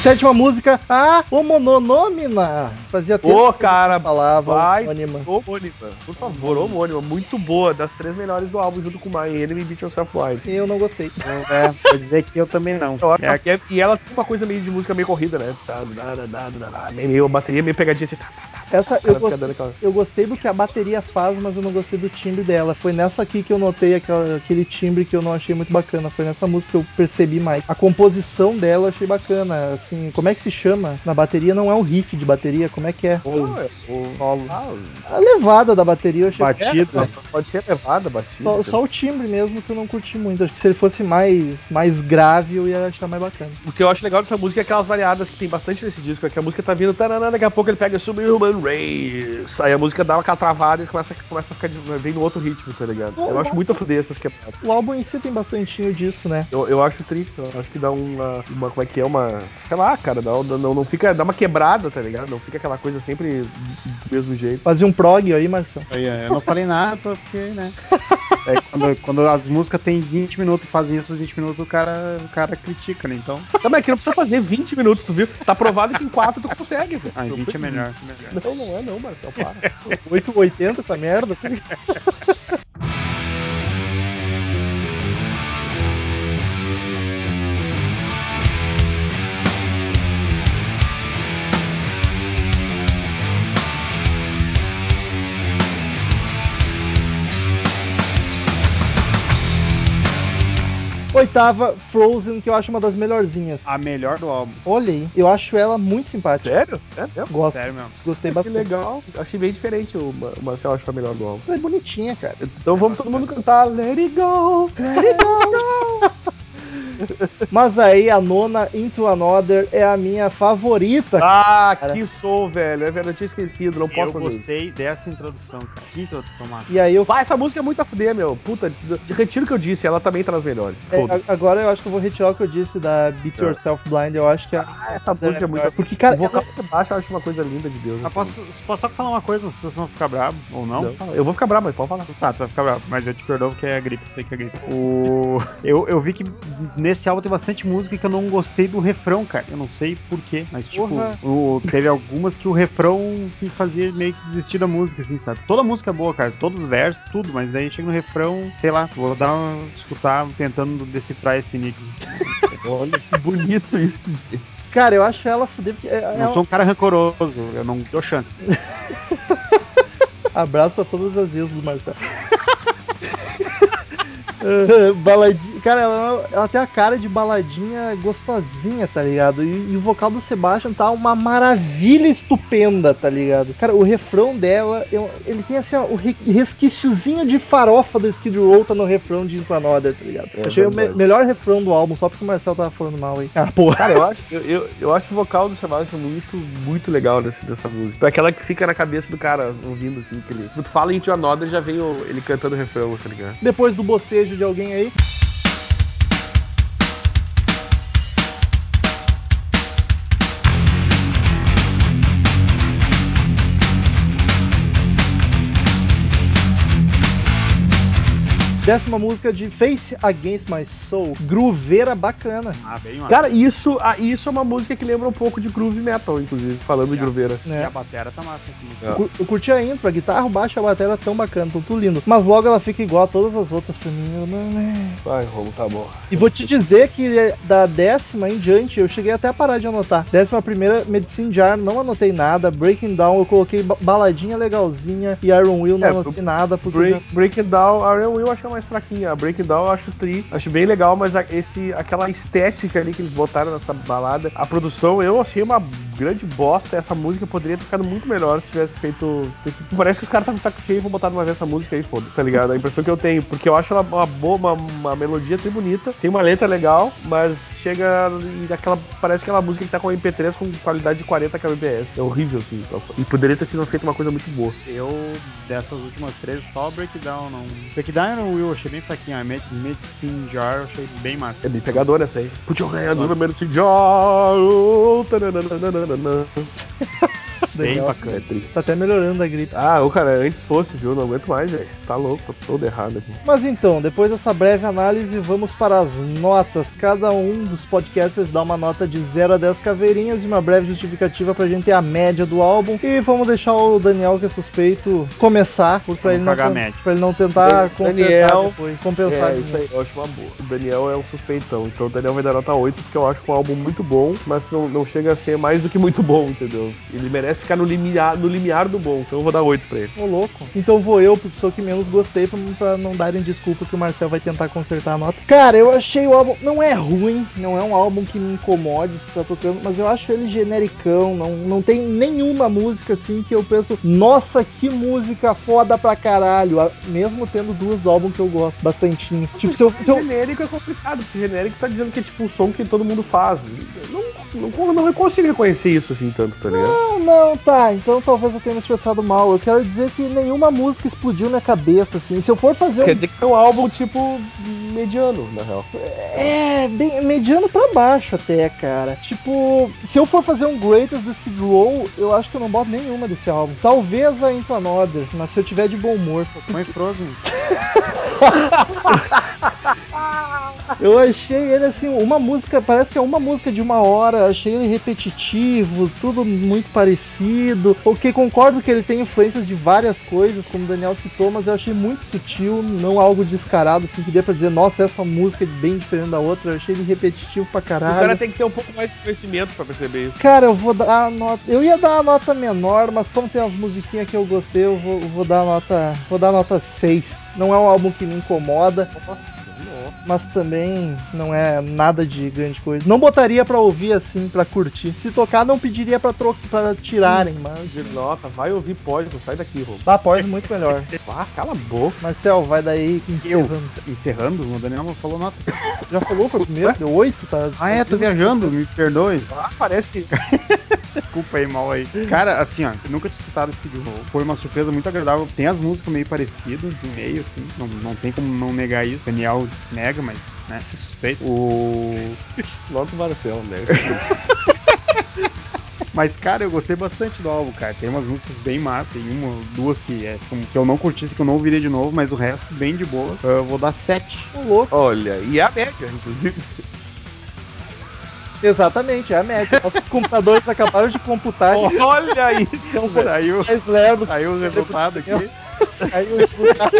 Sétima música, ah, Homononômina. Fazia tempo Ô, que cara, não falava vai. homônima. Homônima, por favor, homônima. Muito boa, das três melhores do álbum, junto com My Enemy e Beat Yourself Blind. Eu não gostei. É, vou dizer que eu também não. É, que é- e ela tem uma coisa meio de música meio corrida, né? Tá, Meio a bateria meio pegadinha. Tá, tá, tá, Essa cara eu aquela- eu gostei do que a bateria faz, mas eu não gostei do timbre dela. Foi nessa aqui que eu notei aquela- aquele timbre que eu não achei muito bacana. Foi nessa música que eu percebi mais. A composição dela eu achei bacana. Assim, como é que se chama? Na bateria não é um riff de bateria, como é que é? É, o solo. Ah, A levada da bateria eu achei Batido. é, pode ser levada, batida. Só, só o timbre mesmo que eu não curti muito. Acho que se ele fosse mais, mais grave, eu ia achar mais bacana. O que eu acho legal dessa música é aquelas variadas que tem bastante nesse disco. É que a música tá vindo, taranã, daqui a pouco ele pega Subhuman Race. Aí a música dá aquela travada e começa, começa a ficar. de- vem no outro ritmo, tá ligado? Eu acho muito a fuder essas quebradas. O álbum em si tem bastantinho disso, né? Eu, eu acho triste, eu acho que dá uma, uma. Como é que é? Uma. Sei lá, cara, dá, não, não fica. Dá uma quebrada, tá ligado? Não fica aquela coisa sempre do mesmo jeito. Fazia um prog aí, Marcelo. Aí, é, eu não falei nada porque, né? É, quando, quando as músicas têm 20 minutos e fazem isso, os 20 minutos o cara, o cara critica, né? Então, Não, mas aqui não precisa fazer 20 minutos, tu viu? Tá provado que em 4 tu consegue, velho. ah, em Não 20 é melhor. 20. melhor. Não, não é não, Marcelo, para. 880 essa merda. Oitava, Frozen, que eu acho uma das melhorzinhas. A melhor do álbum. Olha aí, eu acho ela muito simpática. Sério? É mesmo? Gosto, Sério mesmo. gostei Que bastante. legal. Achei bem diferente o Ma- o Marcel achou a melhor do álbum. Ela é bonitinha, cara. Então vamos todo mundo cantar Let It Go, Let It Go. Mas aí a nona, Into Another, é a minha favorita. Ah, Cara. que sou, velho. É verdade, eu tinha esquecido, não posso Eu fazer isso. gostei dessa introdução, cara. Que introdução, massa. E aí eu. Vai, essa música é muito a fuder, meu. Puta, retiro o que eu disse, ela também tá nas melhores. é, Foda-se. a- agora eu acho que eu vou retirar o que eu disse da Beat É. Yourself Blind. Eu acho que a. Ah, essa música é muito. Porque, cara, o vocal do Sebastião eu acho uma coisa linda de Deus. Mas assim. posso, posso só falar uma coisa, se vocês vão ficar bravo ou não? Não, Eu vou ficar bravo, mas pode falar. Tá, tu vai ficar bravo, mas eu te perdoo porque é gripe, eu sei que é gripe. O... Eu, eu vi que nesse álbum tem bastante música que eu não gostei do refrão, cara. Eu não sei porquê, mas tipo, o... teve algumas que o refrão me fazia meio que desistir da música, assim, sabe? Toda música é boa, cara, todos os versos, tudo, mas daí chega no refrão, sei lá, vou dar uma... escutar tentando decifrar esse enigma. Olha que bonito isso, gente. Cara, eu acho ela fuder. Porque é, Eu não é sou um cara rancoroso, eu não dou chance. abraço pra todas as vezes do Marcelo. Ah, baladinha. Cara, ela, ela tem a cara de baladinha gostosinha, tá ligado? E, e o vocal do Sebastian tá uma maravilha estupenda, tá ligado? Cara, o refrão dela, eu- ele tem assim, ó, o re- resquíciozinho de farofa do Skid Row tá no refrão de Into Another, tá ligado? É Achei o me- melhor refrão do álbum, só porque o Marcel tava falando mal aí. Ah, porra. Cara, eu acho, eu, eu, eu acho o vocal do Sebastião muito, muito legal desse, dessa música. É aquela que fica na cabeça do cara ouvindo, assim, que ele. Tu fala em Tio Another, já vem o- ele cantando o refrão, tá ligado? Depois do bocejo de alguém aí. Décima música de Face Against My Soul. Grooveira bacana. Ah, bem massa. Cara, isso, ah, isso é uma música que lembra um pouco de groove metal, inclusive, falando de É. grooveira. E Né? a batera tá massa essa música. É. Eu cur- Eu curti a intro, a guitarra, o baixo e a bateria tão bacana, tão tudo lindo. Mas logo ela fica igual a todas as outras pra mim. Eu não- é. Vai, Romo, tá bom. E vou te dizer que é, da décima em diante, eu cheguei até a parar de anotar. Décima primeira, Medicine Jar, não anotei nada. Breaking Down, eu coloquei ba- baladinha legalzinha. E Iron Will, não É, anotei nada. Porque Break, já- Break It Down, Iron Will acho que é mais fraquinha. A Break It Down eu acho tri, acho bem legal, mas a- esse, aquela estética ali que eles botaram nessa balada, a produção eu achei uma grande bosta. Essa música poderia ter ficado muito melhor se tivesse feito. Parece que os caras estavam com saco cheio e vão botar de uma vez essa música aí, foda, tá ligado? A impressão que eu tenho, porque eu acho ela uma boa, uma, uma melodia tri bonita, tem uma letra legal, mas chega e aquela. Parece aquela música que tá com MP3 com qualidade de 40 kbps. É horrível, assim. E poderia ter sido feita uma coisa muito boa. Eu, dessas últimas três, só Breakdown não. Breakdown Will, eu achei bem fraquinho. A Med- Medicine Jar eu achei bem massa. É bem pegadora essa aí. Put your hands on the medicine jar. Bem legal. bacana. É tri. Tá até melhorando a gripe. Ah, o cara, antes fosse, viu? Não aguento mais, velho. Tá louco, tô todo errado aqui. Mas então, depois dessa breve análise, vamos para as notas. Cada um dos podcasters dá uma nota de 0 a 10 caveirinhas e uma breve justificativa pra gente ter a média do álbum. E vamos deixar o Daniel, que é suspeito, começar, por- pra, Vamos ele não, pra ele não tentar Dan- consertar Daniel- depois, compensar. É, isso aí, eu acho uma boa. O Daniel é um suspeitão, então o Daniel vai dar nota 8, porque eu acho um álbum muito bom, mas não, não chega a ser mais do que muito bom, entendeu? Ele merece ficar no limiar, no limiar do bom, então eu vou dar 8 pra ele. Ô louco. Então vou eu, porque sou o que menos gostei, pra, pra não darem desculpa que o Marcel vai tentar consertar a nota. Cara, eu achei o álbum. Não é ruim, não é um álbum que me incomode se tá tocando, mas eu acho ele genericão. Não, não tem nenhuma música assim que eu penso, nossa, que música foda pra caralho. Mesmo tendo duas do álbum que eu gosto bastantinho. Tipo, se eu. Se eu Genérico é complicado, porque genérico tá dizendo que é tipo um som que todo mundo faz. Não, não, não, não consigo reconhecer isso assim tanto, tá ligado? não, não, tá, então talvez eu tenha me expressado mal. Eu quero dizer que nenhuma música explodiu minha cabeça, assim. Se eu for fazer Quer um. dizer que foi um álbum, tipo, mediano, na real. É, bem mediano pra baixo até, cara. Tipo, se eu for fazer um Greatest do Skid Row, eu acho que eu não boto nenhuma desse álbum. Talvez a Into Another, mas se eu tiver de bom humor. Põe Frozen. Eu achei ele assim, uma música, parece que é uma música de uma hora, achei ele repetitivo, tudo muito parecido. Ok, concordo que ele tem influências de várias coisas, como o Daniel citou, mas eu achei muito sutil, não algo descarado, assim, que dê pra dizer, nossa, essa música é bem diferente da outra, eu achei ele repetitivo pra O cara caralho. tem que ter um pouco mais de conhecimento pra perceber isso. Cara, eu vou dar a nota. Eu ia dar a nota menor, mas como tem as musiquinhas que eu gostei, eu vou, vou dar a nota. Vou dar a nota 6. Não é um álbum que me incomoda, nossa. Mas também não é nada de grande coisa. Não botaria pra ouvir assim, pra curtir. Se tocar, não pediria pra, tro... pra tirarem, mas. De nota, vai ouvir Poison, sai daqui, Robo. Tá, pode muito melhor. Ah, cala a boca. Marcel, vai daí Eu, encerrando. encerrando, o Daniel não falou nada. Já falou, foi o primeiro? Deu 8, tá? Ah, é, tô viajando, me perdoe. Ah, parece. Desculpa aí, mal aí. Cara, assim, ó, nunca tinha escutado Skid Row. Foi uma surpresa muito agradável. Tem as músicas meio parecidas, no meio, assim. Não, não tem como não negar isso. Daniel nega, mas, né, suspeito. O... Logo o Marcel, né? Mas, cara, eu gostei bastante do álbum, cara. Tem umas músicas bem massa e uma, duas que, é, são- que eu não curtisse, que eu não ouviria de novo, mas o resto bem de boa. Eu vou dar sete. Ô, louco. Olha, e a média, inclusive. Exatamente, é a média. Nossos computadores acabaram de computar. Olha isso, velho. Saiu, Mais lerdo. saiu o resultado aqui. Saiu o resultado.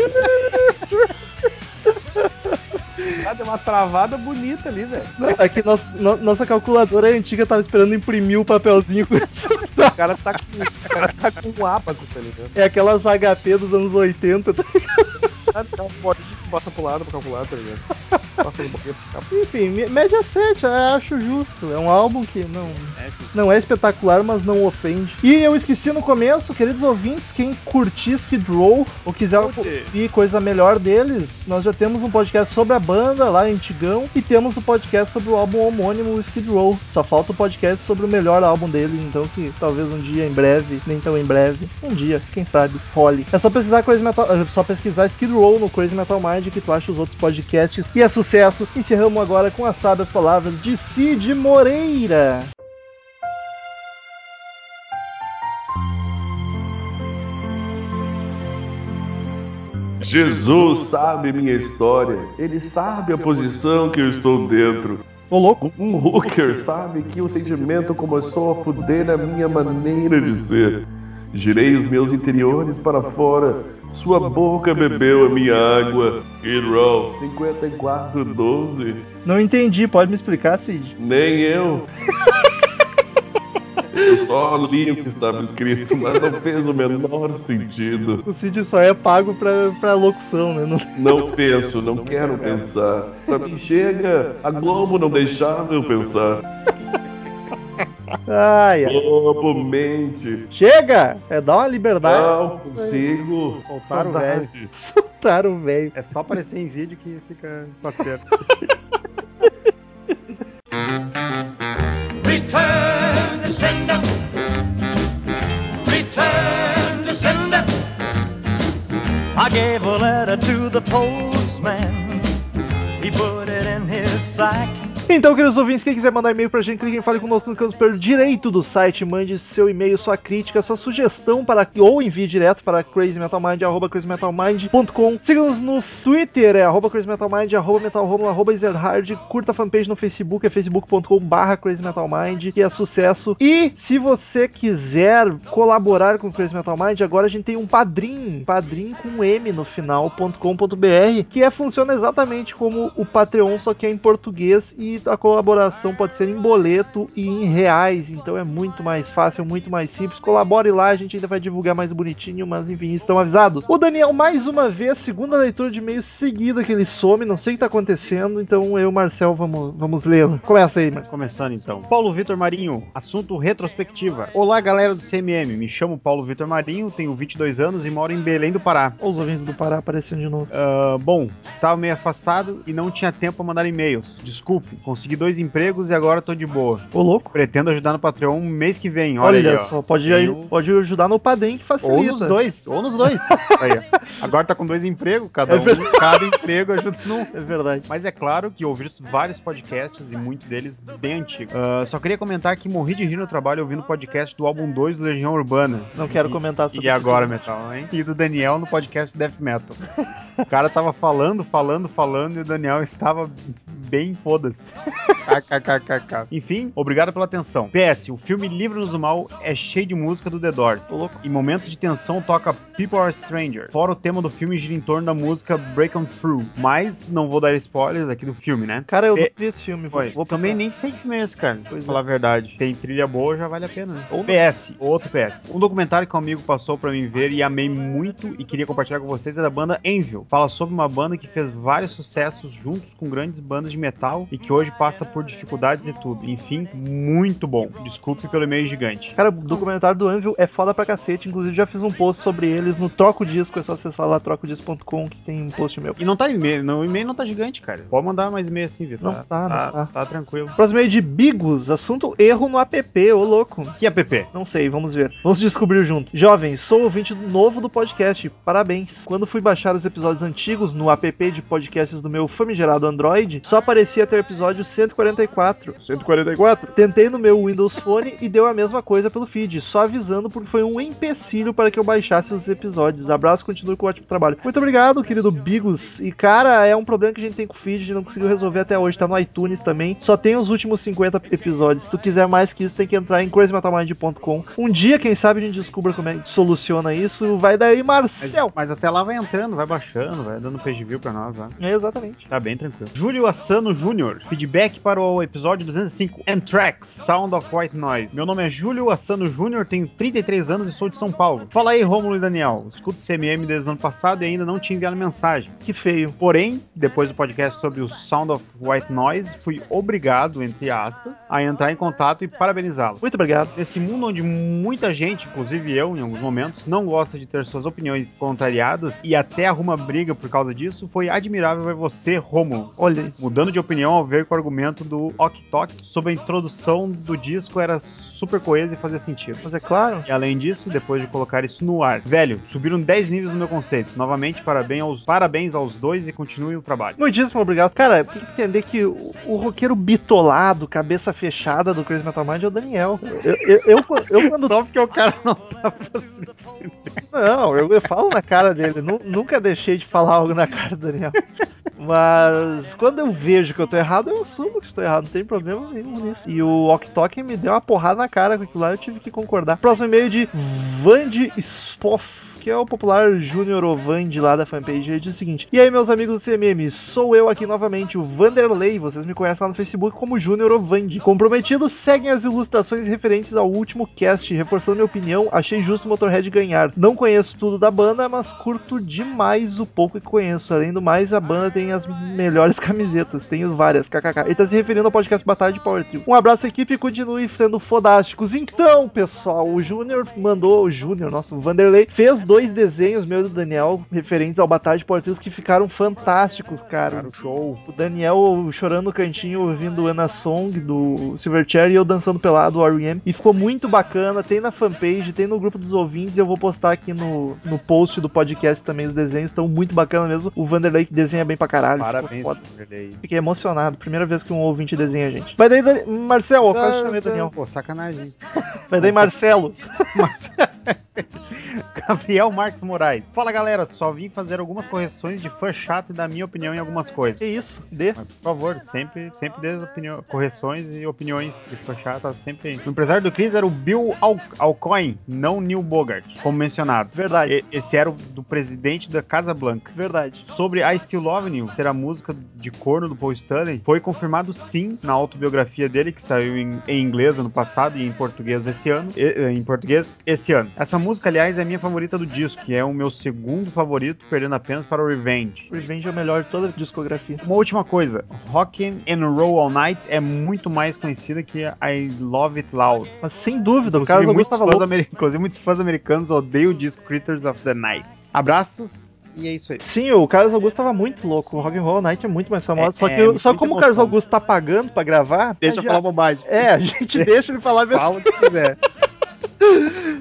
Ah, deu uma travada bonita ali, velho. Aqui nosso- no- nossa calculadora antiga tava esperando imprimir o papelzinho com esse O cara tá com, o cara tá com um ábaco, tá ligado? É aquelas HP dos anos 80. tá? Ah, Dá um bolinho passa pro lado pra calcular, tá ligado? Passa um bolinho. Enfim, média 7, eu acho justo. É um álbum que não, É, não é espetacular, mas não ofende. E eu esqueci no começo, queridos ouvintes, quem curtir Skid Row ou quiser ouvir coisa melhor deles, nós já temos um podcast sobre a banda lá, antigão, e temos o podcast sobre o álbum homônimo o Skid Row. Só falta o podcast sobre o melhor álbum dele, então que talvez um dia em breve, nem tão em breve, um dia, quem sabe, role. É só pesquisar Crazy Metal, é só pesquisar Skid Row no Crazy Metal Mind que tu acha os outros podcasts e é sucesso. Encerramos agora com as sábias palavras de Cid Moreira. Jesus sabe minha história, ele sabe a posição que eu estou dentro. Ô louco, Um hooker sabe que o sentimento começou a fuder na minha maneira de ser. Girei os meus interiores para fora, sua boca bebeu a minha água. Row 5412. não entendi, pode me explicar, Cid? Nem eu. Eu só li o que estava escrito, mas não fez o menor sentido. O Cid só é pago pra, pra locução, né? Não- Não penso, não quero pensar. Pra mim chega, a Globo não deixava eu pensar. Ai, ai. Globo mente. Chega! É dar uma liberdade. Não consigo. Soltaram o velho. Soltaram o velho. É só aparecer em vídeo que fica parceiro. Return to sender. Return to sender. I gave a letter to the postman. He put it in his sack. Então, queridos ouvintes, quem quiser mandar e-mail pra gente, clique em Fale Conosco no canto superior direito do site, mande seu e-mail, sua crítica, sua sugestão para ou envie direto para crazymetalmind, arroba crazymetalmind.com. Siga-nos no Twitter, é arroba crazymetalmind, arroba metalromulo, arroba ezerhard, curta a fanpage no Facebook, é facebook.com barra crazymetalmind, que é sucesso. E se você quiser colaborar com o Crazy Metal Mind, agora a gente tem um padrim, padrim com M no final.com.br, que é, funciona exatamente como o Patreon, só que é em português e a colaboração pode ser em boleto e em reais, então é muito mais fácil, muito mais simples. Colabore lá, a gente ainda vai divulgar mais bonitinho, mas enfim, estão avisados. O Daniel, mais uma vez, segunda leitura de e-mail seguida que ele some, não sei o que tá acontecendo, então eu e o Marcel vamos, vamos lê-lo. Começa aí, Marcel. Começando então. Paulo Vitor Marinho, assunto retrospectiva. Olá, galera do CMM. Me chamo Paulo Vitor Marinho, tenho 22 anos e moro em Belém do Pará. Os ouvintes do Pará aparecendo de novo. Ah, bom, estava meio afastado e não tinha tempo para mandar e-mails. Desculpe. Consegui dois empregos e agora tô de boa. Ô, louco. Pretendo ajudar no Patreon mês que vem. Olha, Olha, aí, ó. só, pode, Tem o- pode ajudar no Padem que facilita. Ou nos dois, ou nos dois. Aí, ó. Agora tá com dois empregos, cada É um, verdade. cada emprego ajuda num. É verdade. Mas é claro que ouvi vários podcasts e muitos deles bem antigos. Ah, só queria comentar que morri de rir no trabalho ouvindo o podcast do álbum 2 do Legião Urbana. Não quero E- comentar sobre E agora, filme. Metal, hein? E do Daniel no podcast Death Metal. O cara tava falando, falando, falando e o Daniel estava bem foda-se. KKKKK. Enfim, obrigado pela atenção. PS, o filme Livros do Mal é cheio de música do The Doors. Em momentos de tensão toca People Are Stranger. Fora o tema do filme gira em torno da música Break On Through. Mas não vou dar spoilers aqui do filme, né? Cara, eu É- não vi esse filme. Vou, Foi. vou Também nem sei que filme é esse, cara. Pois Pra falar é. a verdade. Tem trilha boa, já vale a pena, né? Ou. PS, outro PS. Um documentário que um amigo passou pra mim ver e amei muito e queria compartilhar com vocês é da banda Envil. Fala sobre uma banda que fez vários sucessos juntos com grandes bandas de metal e que hoje passa por dificuldades e tudo. Enfim, muito bom. Desculpe pelo e-mail gigante. Cara, o documentário do Anvil é foda pra cacete. Inclusive, já fiz um post sobre eles no Troco Disco. É só acessar lá trocodisco.com que tem um post meu. E não tá e-mail, não, o e-mail não tá gigante, cara. Pode mandar mais e-mail assim, Vitor. Não tá, não tá. tá tranquilo. Próximo e-mail de Bigos. Assunto erro no app. Ô, louco. Que app? Não sei, vamos ver. Vamos descobrir juntos. Jovens, sou ouvinte novo do podcast. Parabéns. Quando fui baixar os episódios antigos no app de podcasts do meu famigerado Android, só aparecia ter o episódio 144. 144? Tentei no meu Windows Phone e deu a mesma coisa pelo feed, só avisando porque foi um empecilho para que eu baixasse os episódios. Abraço, continue com o ótimo trabalho. Muito obrigado, querido Bigos. E cara, é um problema que a gente tem com o feed, a gente não conseguiu resolver até hoje. Tá no iTunes também. Só tem os últimos 50 episódios. Se tu quiser mais que isso, tem que entrar em crazymetalmind.com. Um dia, quem sabe, a gente descubra como é que soluciona isso. Vai daí, Mas, Marcel. mas até lá vai entrando, vai baixando, vai dando page view pra nós lá. É, exatamente. Tá bem tranquilo. Júlio Assano Jr. Feedback para o episódio 205 Anthrax Sound of White Noise. Meu nome é Júlio Assano Jr., tenho 33 anos e sou de São Paulo. Fala aí, Rômulo e Daniel. Escuto CMM desde o ano passado e ainda não tinha enviado mensagem. Que feio. Porém, depois do podcast sobre o Sound of White Noise, fui obrigado, entre aspas, a entrar em contato e parabenizá-lo. Muito obrigado. Nesse mundo onde muita gente, inclusive eu em alguns momentos, não gosta de ter suas opiniões contrariadas e até arruma briga por causa disso, foi admirável ver você, Romulo, Olha mudando de opinião ao ver que o argumento do Ok Tok sobre a introdução do disco era super coeso e fazia sentido. Mas é claro. E além disso, depois de colocar isso no ar, velho, subiram 10 níveis no meu conceito. Novamente, parabéns aos, parabéns aos dois e continue o trabalho. Muitíssimo obrigado. Cara, tem que entender que o, o roqueiro bitolado, cabeça fechada do Crazy Metal Mind é o Daniel. Eu, eu, eu, eu quando. Só porque o cara não tá Não, eu, eu falo na cara dele. Nu- nunca deixei de falar algo na cara do Daniel. Mas quando eu vejo que eu tô errado, eu assumo que estou errado. Não tem problema nenhum nisso. E o Ok me deu uma porrada na cara com aquilo lá, eu tive que concordar. Próximo e-mail de Vand Spoff. Que é o popular Júnior Ovand lá da fanpage. Ele diz o seguinte: E aí, meus amigos do CMM, sou eu aqui novamente, o Vanderlei. Vocês me conhecem lá no Facebook como Júnior Ovand. Comprometido, seguem as ilustrações referentes ao último cast. Reforçando minha opinião, achei justo o Motorhead ganhar. Não conheço tudo da banda, mas curto demais o pouco que conheço. Além do mais, a banda tem as melhores camisetas. Tenho várias, kkk. Ele tá se referindo ao podcast Batalha de Power Trio. Um abraço, equipe, e continue sendo fodásticos. Então, pessoal, o Júnior mandou, o Júnior, nosso Vanderlei, fez dois desenhos meus e do Daniel referentes ao Batalha de Trios que ficaram fantásticos, cara. Cara, show. O Daniel chorando no cantinho, ouvindo Anna Song do Silverchair e eu dançando pelado, o R.E.M. E ficou muito bacana. Tem na fanpage, tem no grupo dos ouvintes. Eu vou postar aqui no, no post do podcast também os desenhos. Estão muito bacana mesmo. O Vanderlei que desenha bem pra caralho. Parabéns. Vanderlei. Fiquei emocionado. Primeira vez que um ouvinte desenha a gente. Vai daí, Dan- Marcel, ó, quase chamei Daniel. Pô, sacanagem. Vai daí, Marcelo. Mas... Gabriel Marques Moraes. Fala galera, só vim fazer algumas correções de fã chato e dar minha opinião em algumas coisas. Que isso? Dê. Mas, por favor, sempre, sempre dê opinião, correções e opiniões de fã chata, sempre. O empresário do Chris era o Bill Al Alcoin, não Neil Bogart, como mencionado. Verdade. E- Esse era o do presidente da Casa Blanca. Verdade. Sobre I Still Love You, ter a música de corno do Paul Stanley, foi confirmado sim na autobiografia dele, que saiu em, em inglês ano passado e em português esse ano. E- eh, em português, esse ano. Essa música, aliás, é a minha favorita do disco, que é o meu segundo favorito, perdendo apenas para o Revenge. Revenge é o melhor de toda a discografia. Uma última coisa, Rockin' and Roll All Night é muito mais conhecida que I Love It Loud. Mas sem dúvida, o muitos Augusto fãs louco. Inclusive, muitos fãs americanos odeiam o disco Critters of the Night. Abraços E é isso aí. Sim, o Carlos Augusto tava muito louco. O Rock and Roll Night é muito mais famoso. É, só que, é, só como o Carlos. Augusto tá pagando pra gravar, Deixa eu falar bobagem. É, a gente deixa ele falar Fala o que quiser.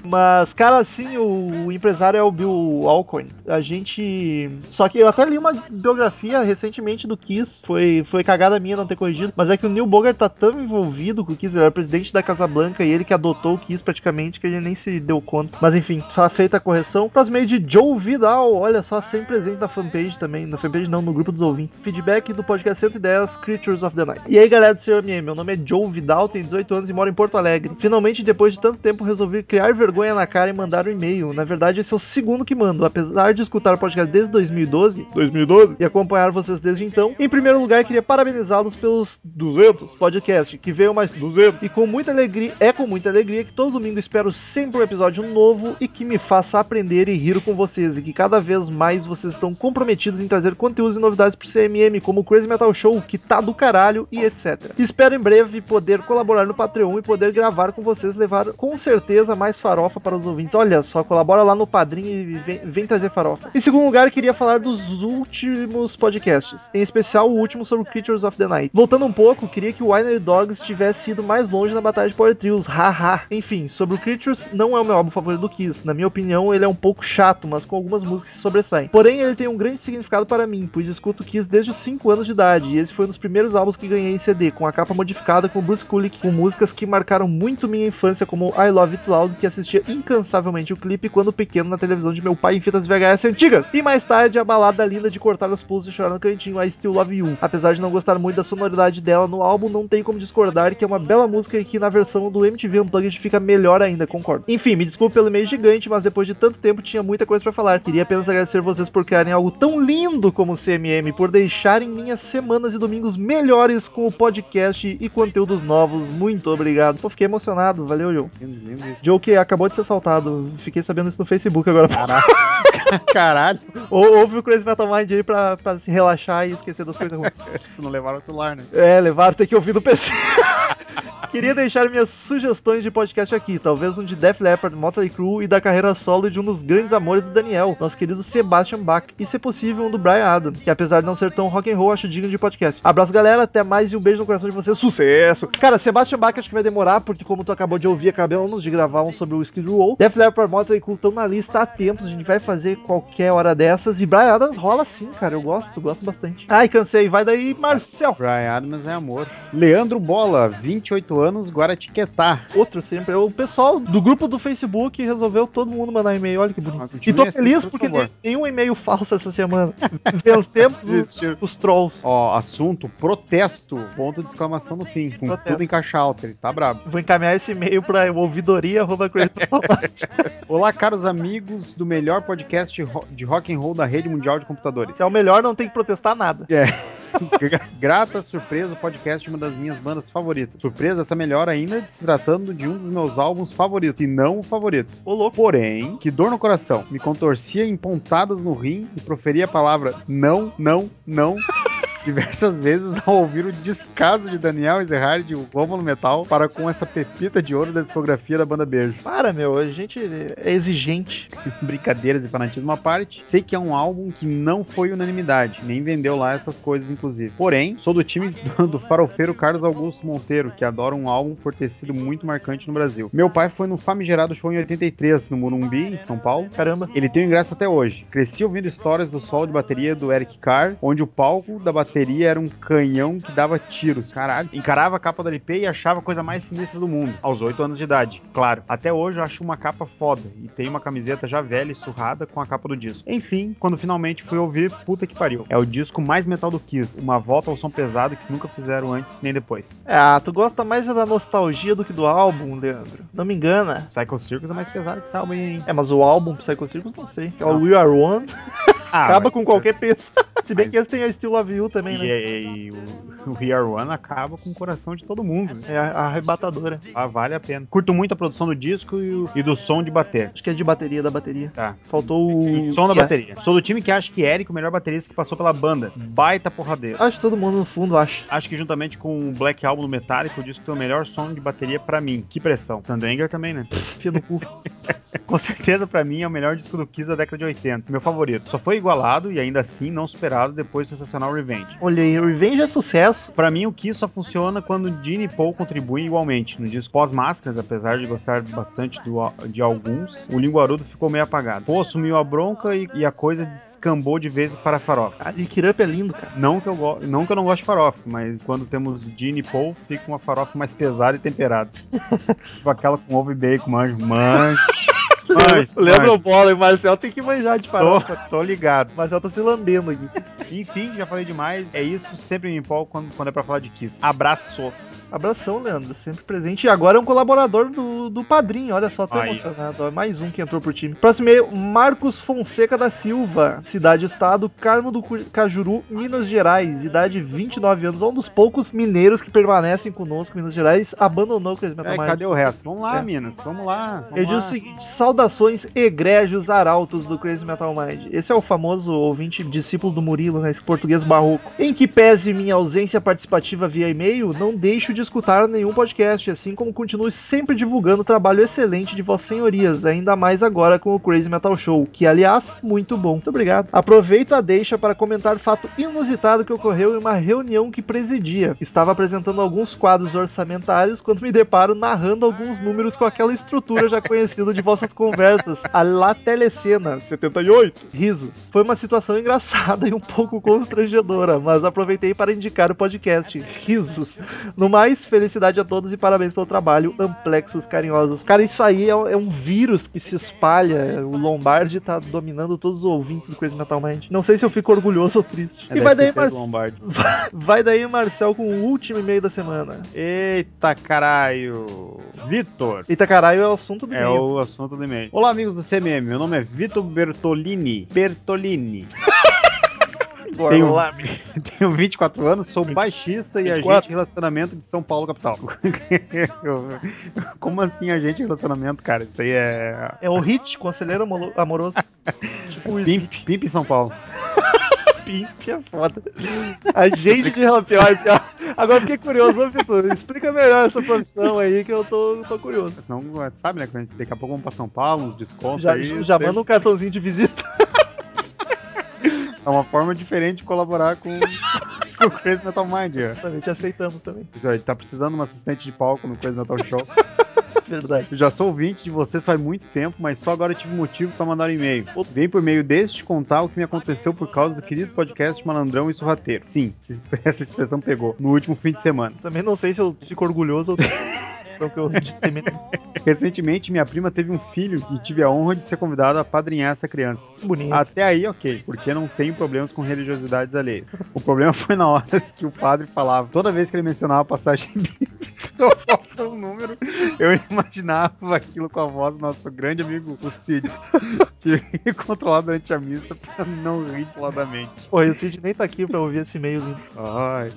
Mas, cara, assim, o, empresário é o Bill Alcorn. A gente. Só que eu até li uma biografia recentemente do Kiss. Foi, foi cagada minha não ter corrigido. Mas é que o Neil Bogart tá tão envolvido com o Kiss. Ele era presidente da Casa Blanca e ele que adotou o Kiss praticamente, que ele nem se deu conta. Mas enfim, tá feita a correção. Próximo meio de Joe Vidal. Olha só, sempre presente na fanpage também. Na fanpage não, no grupo dos ouvintes. Feedback do podcast 110 Creatures of the Night. E aí, galera do CMM, meu nome é Joe Vidal, tenho 18 anos e moro em Porto Alegre. Finalmente, depois de tanto tempo, resolvi criar vergonha na cara e mandar um e-mail. Na verdade, esse é o segundo que mando. Apesar de escutar o podcast desde 2012, 2012 e acompanhar vocês desde então, em primeiro lugar, queria parabenizá-los pelos 200 podcast, que veio mais 200. E com muita alegria, é com muita alegria que todo domingo espero sempre um episódio novo e que me faça aprender e rir com vocês. E que cada vez mais vocês estão comprometidos em trazer conteúdos e novidades pro CMM, como o Crazy Metal Show, que tá do caralho e etc. Espero em breve poder colaborar no Patreon e poder gravar com vocês, levar com certeza mais farofa para os ouvintes. Olha só, colabora lá no Padrinho e vem, vem trazer farofa. Em segundo lugar, queria falar dos últimos podcasts, em especial o último sobre Creatures of the Night. Voltando um pouco, queria que o Winery Dogs tivesse ido mais longe na batalha de Power Trios, haha. Enfim, sobre o Creatures, não é o meu álbum favorito do Kiss. Na minha opinião, ele é um pouco chato, mas com algumas músicas que sobressaem. Porém, ele tem um grande significado para mim, pois escuto Kiss desde os 5 anos de idade, e esse foi um dos primeiros álbuns que ganhei em CD, com a capa modificada com Bruce Kulick, com músicas que marcaram muito minha infância, como I Love It que assistia incansavelmente o clipe quando pequeno na televisão de meu pai em fitas VHS antigas. E mais tarde, a balada linda de cortar os pulsos e chorar no cantinho, I Still Love You. Apesar de não gostar muito da sonoridade dela no álbum, não tem como discordar que é uma bela música e que na versão do MTV Unplugged fica melhor ainda, concordo. Enfim, me desculpe pelo e-mail gigante, mas depois de tanto tempo tinha muita coisa pra falar. Queria apenas agradecer vocês por criarem algo tão lindo como o CMM, por deixarem minhas semanas e domingos melhores com o podcast e conteúdos novos. Muito obrigado. Pô, fiquei emocionado. Valeu, Joe. Lindo, lindo isso. Joe que acabou de ser assaltado. Fiquei sabendo isso no Facebook agora. Caralho, Ou ouve o Crazy Metal Mind aí pra, pra se relaxar e esquecer das coisas ruins. se não levaram o celular, né? É, levaram, tem que ouvir do PC. Queria deixar minhas sugestões de podcast aqui, talvez um de Def Leppard, Motley Crue e da carreira solo de um dos grandes amores do Daniel, nosso querido Sebastian Bach, e se possível um do Brian Adams, que apesar de não ser tão rock and roll, acho digno de podcast. Abraço galera, até mais e um beijo no coração de vocês, sucesso! Cara, Sebastian Bach acho que vai demorar, porque como tu acabou de ouvir, acabamos de gravar um sobre o Skid Row. Def Leppard, Motley Crue estão na lista há tempos, a gente vai fazer qualquer hora dessas, e Brian Adams rola sim, cara, eu gosto, gosto bastante. Ai, cansei, vai daí, Marcel! Brian Adams é amor. Leandro Bola, 28 anos, Guaratiquetá. Outro sempre. O pessoal do grupo do Facebook resolveu todo mundo mandar e-mail. Olha que bonito. E tô assim, feliz por porque favor. nenhum e-mail falso essa semana. Vencemos os, os trolls. Ó, assunto, protesto, ponto de exclamação no fim, com Protesto. tudo em caixa alta, ele tá brabo. Vou encaminhar esse e-mail pra ouvidoria. Olá, caros amigos do melhor podcast de rock and roll da rede mundial de computadores. que é o melhor, não tem que protestar nada. Gra- Grata surpresa, o podcast de uma das minhas bandas favoritas. Surpresa essa melhor ainda, se tratando de um dos meus álbuns favoritos, e não o favorito. Ô, louco. Porém, que dor no coração. Me contorcia em pontadas no rim e proferia a palavra não, não, não. Diversas vezes ao ouvir o descaso de Daniel Ezerhard e o Rômulo Metal para com essa pepita de ouro da discografia da banda Beijo. Para, meu. A gente é exigente. Brincadeiras e fanatismo à parte, sei que é um álbum que não foi unanimidade, nem vendeu lá essas coisas, inclusive. Porém, sou do time do, do farofeiro Carlos Augusto Monteiro, que adora um álbum por ter sido muito marcante no Brasil. Meu pai foi no famigerado show em 83, no Morumbi, em São Paulo. Caramba. Ele tem o ingresso até hoje. Cresci ouvindo histórias do solo de bateria do Eric Carr, onde o palco da bateria era um canhão que dava tiros. Caralho. Encarava a capa do LP e achava a coisa mais sinistra do mundo. Aos 8 anos de idade, claro. Até hoje eu acho uma capa foda. E tem uma camiseta já velha e surrada com a capa do disco. Enfim, quando finalmente fui ouvir, puta que pariu. É o disco mais metal do Kiss. Uma volta ao som pesado que nunca fizeram antes nem depois. Ah, tu gosta mais da nostalgia do que do álbum, Leandro. Não me engana. Psycho Circus é mais pesado que esse álbum hein? É, mas o álbum Psycho Circus, não sei. É o. We Are One. Ah, Acaba com qualquer peso. Se bem Mas- que esse tem a Still Love You também, E, né? e- e o o We Are One acaba com o coração de todo mundo. É a- arrebatadora. Ah, vale a pena. Curto muito a produção do disco e, o- e do som de bater. Acho que é de bateria da bateria. Tá. Faltou o. O som da que é- bateria. Sou do time que acha que Eric, o melhor baterista que passou pela banda. Baita porradeiro. Acho que todo mundo no fundo acha. Acho que juntamente com o Black Album do Metallica, o disco tem o melhor som de bateria pra mim. Que pressão. Sandanger também, né? Fia no cu. Com certeza pra mim é o melhor disco do Kiss da década de 80. Meu favorito. Só foi igualado e ainda assim não superado depois do sensacional Revenge. Olhei, Revenge é sucesso. Pra mim, o Kiss só funciona quando Gene e Paul contribuem igualmente. No disco pós-máscaras, apesar de gostar bastante do- de alguns, o linguarudo ficou meio apagado. Paul assumiu a bronca e, e a coisa descambou de vez para farofa. Ah, Lick It Up é lindo, cara. Não que, eu go- não que eu não gosto de farofa, mas quando temos Gene e Paul, fica uma farofa mais pesada e temperada. tipo aquela com ovo e bacon, manjo. Manjo. Manjo, Lembra o bola e o Marcel tem que manjar de Tô, farofa. tô ligado. O Marcel tá se lambendo aqui. Enfim, já falei demais. É isso, sempre me empolgo quando, quando é pra falar de Kiss. Abraços. Abração, Leandro, sempre presente. E agora é um colaborador do, do padrinho, olha só, tô Aí, emocionado. Mais um que entrou pro time. Próximo e-mail, Marcos Fonseca da Silva. Cidade Estado, Carmo do Cajuru, Minas Gerais. Idade 29 anos. Um dos poucos mineiros que permanecem conosco. Minas Gerais abandonou o Metal É, Mind. cadê o resto? Vamos lá, É. Minas. Vamos lá. Vamos Ele diz lá. o seguinte: saudações egrégios arautos do Crazy Metal Mind. Esse é o famoso ouvinte discípulo do Murilo, né? Esse português barroco. Em que pese minha ausência participativa via e-mail, não deixo de escutar nenhum podcast, assim como continuo sempre divulgando o trabalho excelente de vossas senhorias, ainda mais agora com o Crazy Metal Show, que aliás, muito bom. Muito obrigado. Aproveito a deixa para comentar fato inusitado que ocorreu em uma reunião que presidia. Estava apresentando alguns quadros orçamentários quando me deparo narrando alguns números com aquela estrutura já conhecida de vossas conversas, a La Telecena 78. Risos. Foi uma situação engraçada e um pouco constrangedora, mas aproveitei para indicar o podcast. Risos. No mais, felicidade a todos e parabéns pelo trabalho. Amplexos carinhosos. Cara, isso aí é, é um vírus que se espalha. O Lombardi tá dominando todos os ouvintes do Crazy Metal Mind. Não sei se eu fico orgulhoso ou triste. É e vai daí, Mar... Lombardi. vai daí, Marcel, com o último e-mail da semana. Eita caralho. Vitor. Eita caralho, é o assunto do É e-mail. o assunto do e-mail. Olá, amigos do CMM. Meu nome é Vitor Bertolini. Bertolini. Tenho, tenho 24 anos, sou baixista e 24. agente de relacionamento de São Paulo, capital. Eu- Como assim agente de relacionamento, cara? Isso aí é. É o Hit, conselheiro amoroso. tipo o Pimp, Pimp São Paulo. Pimp é foda. Agente de pior. Agora fiquei curioso, Vitor. Explica melhor essa profissão aí que eu tô, tô curioso. Senão, sabe, né? Daqui a pouco vamos pra São Paulo, uns descontos Já, aí. já manda um cartãozinho de visita. É uma forma diferente de colaborar com, o Crazy Metal Mind. ó. Também te aceitamos também. Já, tá precisando de um assistente de palco no Crazy Metal Show. Verdade. Eu já sou ouvinte de vocês faz muito tempo, mas só agora eu tive motivo pra mandar um e-mail. Vem por meio deste contar o que me aconteceu por causa do querido podcast Malandrão e Sorrateiro. Sim, essa expressão pegou. No último fim de semana. Também não sei se eu fico orgulhoso ou que eu disseminei. Recentemente, minha prima teve um filho e tive a honra de ser convidado a padrinhar essa criança. Bonito. Até aí, ok, porque não tenho problemas com religiosidades alheias. O problema foi na hora que o padre falava, toda vez que ele mencionava a passagem bíblica, um número, eu imaginava aquilo com a voz do nosso grande amigo, o Cid. Tive que controlar durante a missa pra não rir peladamente. Pô, e o Cid nem tá aqui pra ouvir esse e-mail lindo. Ai.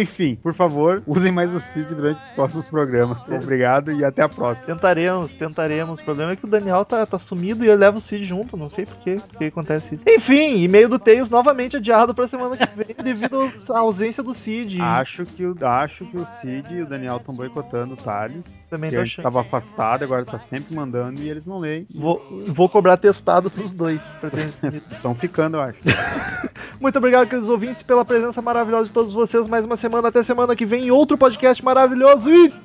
Enfim, por favor, usem mais o Cid durante os próximos programas. Obrigado e até a próxima. Tentaremos, tentaremos. O problema é que o Daniel tá, tá sumido e ele leva o Cid junto. Não sei por porque acontece isso. Enfim, e-mail do Tails novamente adiado pra semana que vem devido à ausência do Cid. Acho que, o, acho que o Cid e o Daniel estão boicotando o Thales. Também que antes estava afastado, agora tá sempre mandando e eles não leem. Vou, vou cobrar testado dos dois. Estão ficando, eu acho. Muito obrigado, queridos ouvintes, pela presença maravilhosa de todos vocês. Mais uma semana, até semana que vem, em outro podcast maravilhoso. E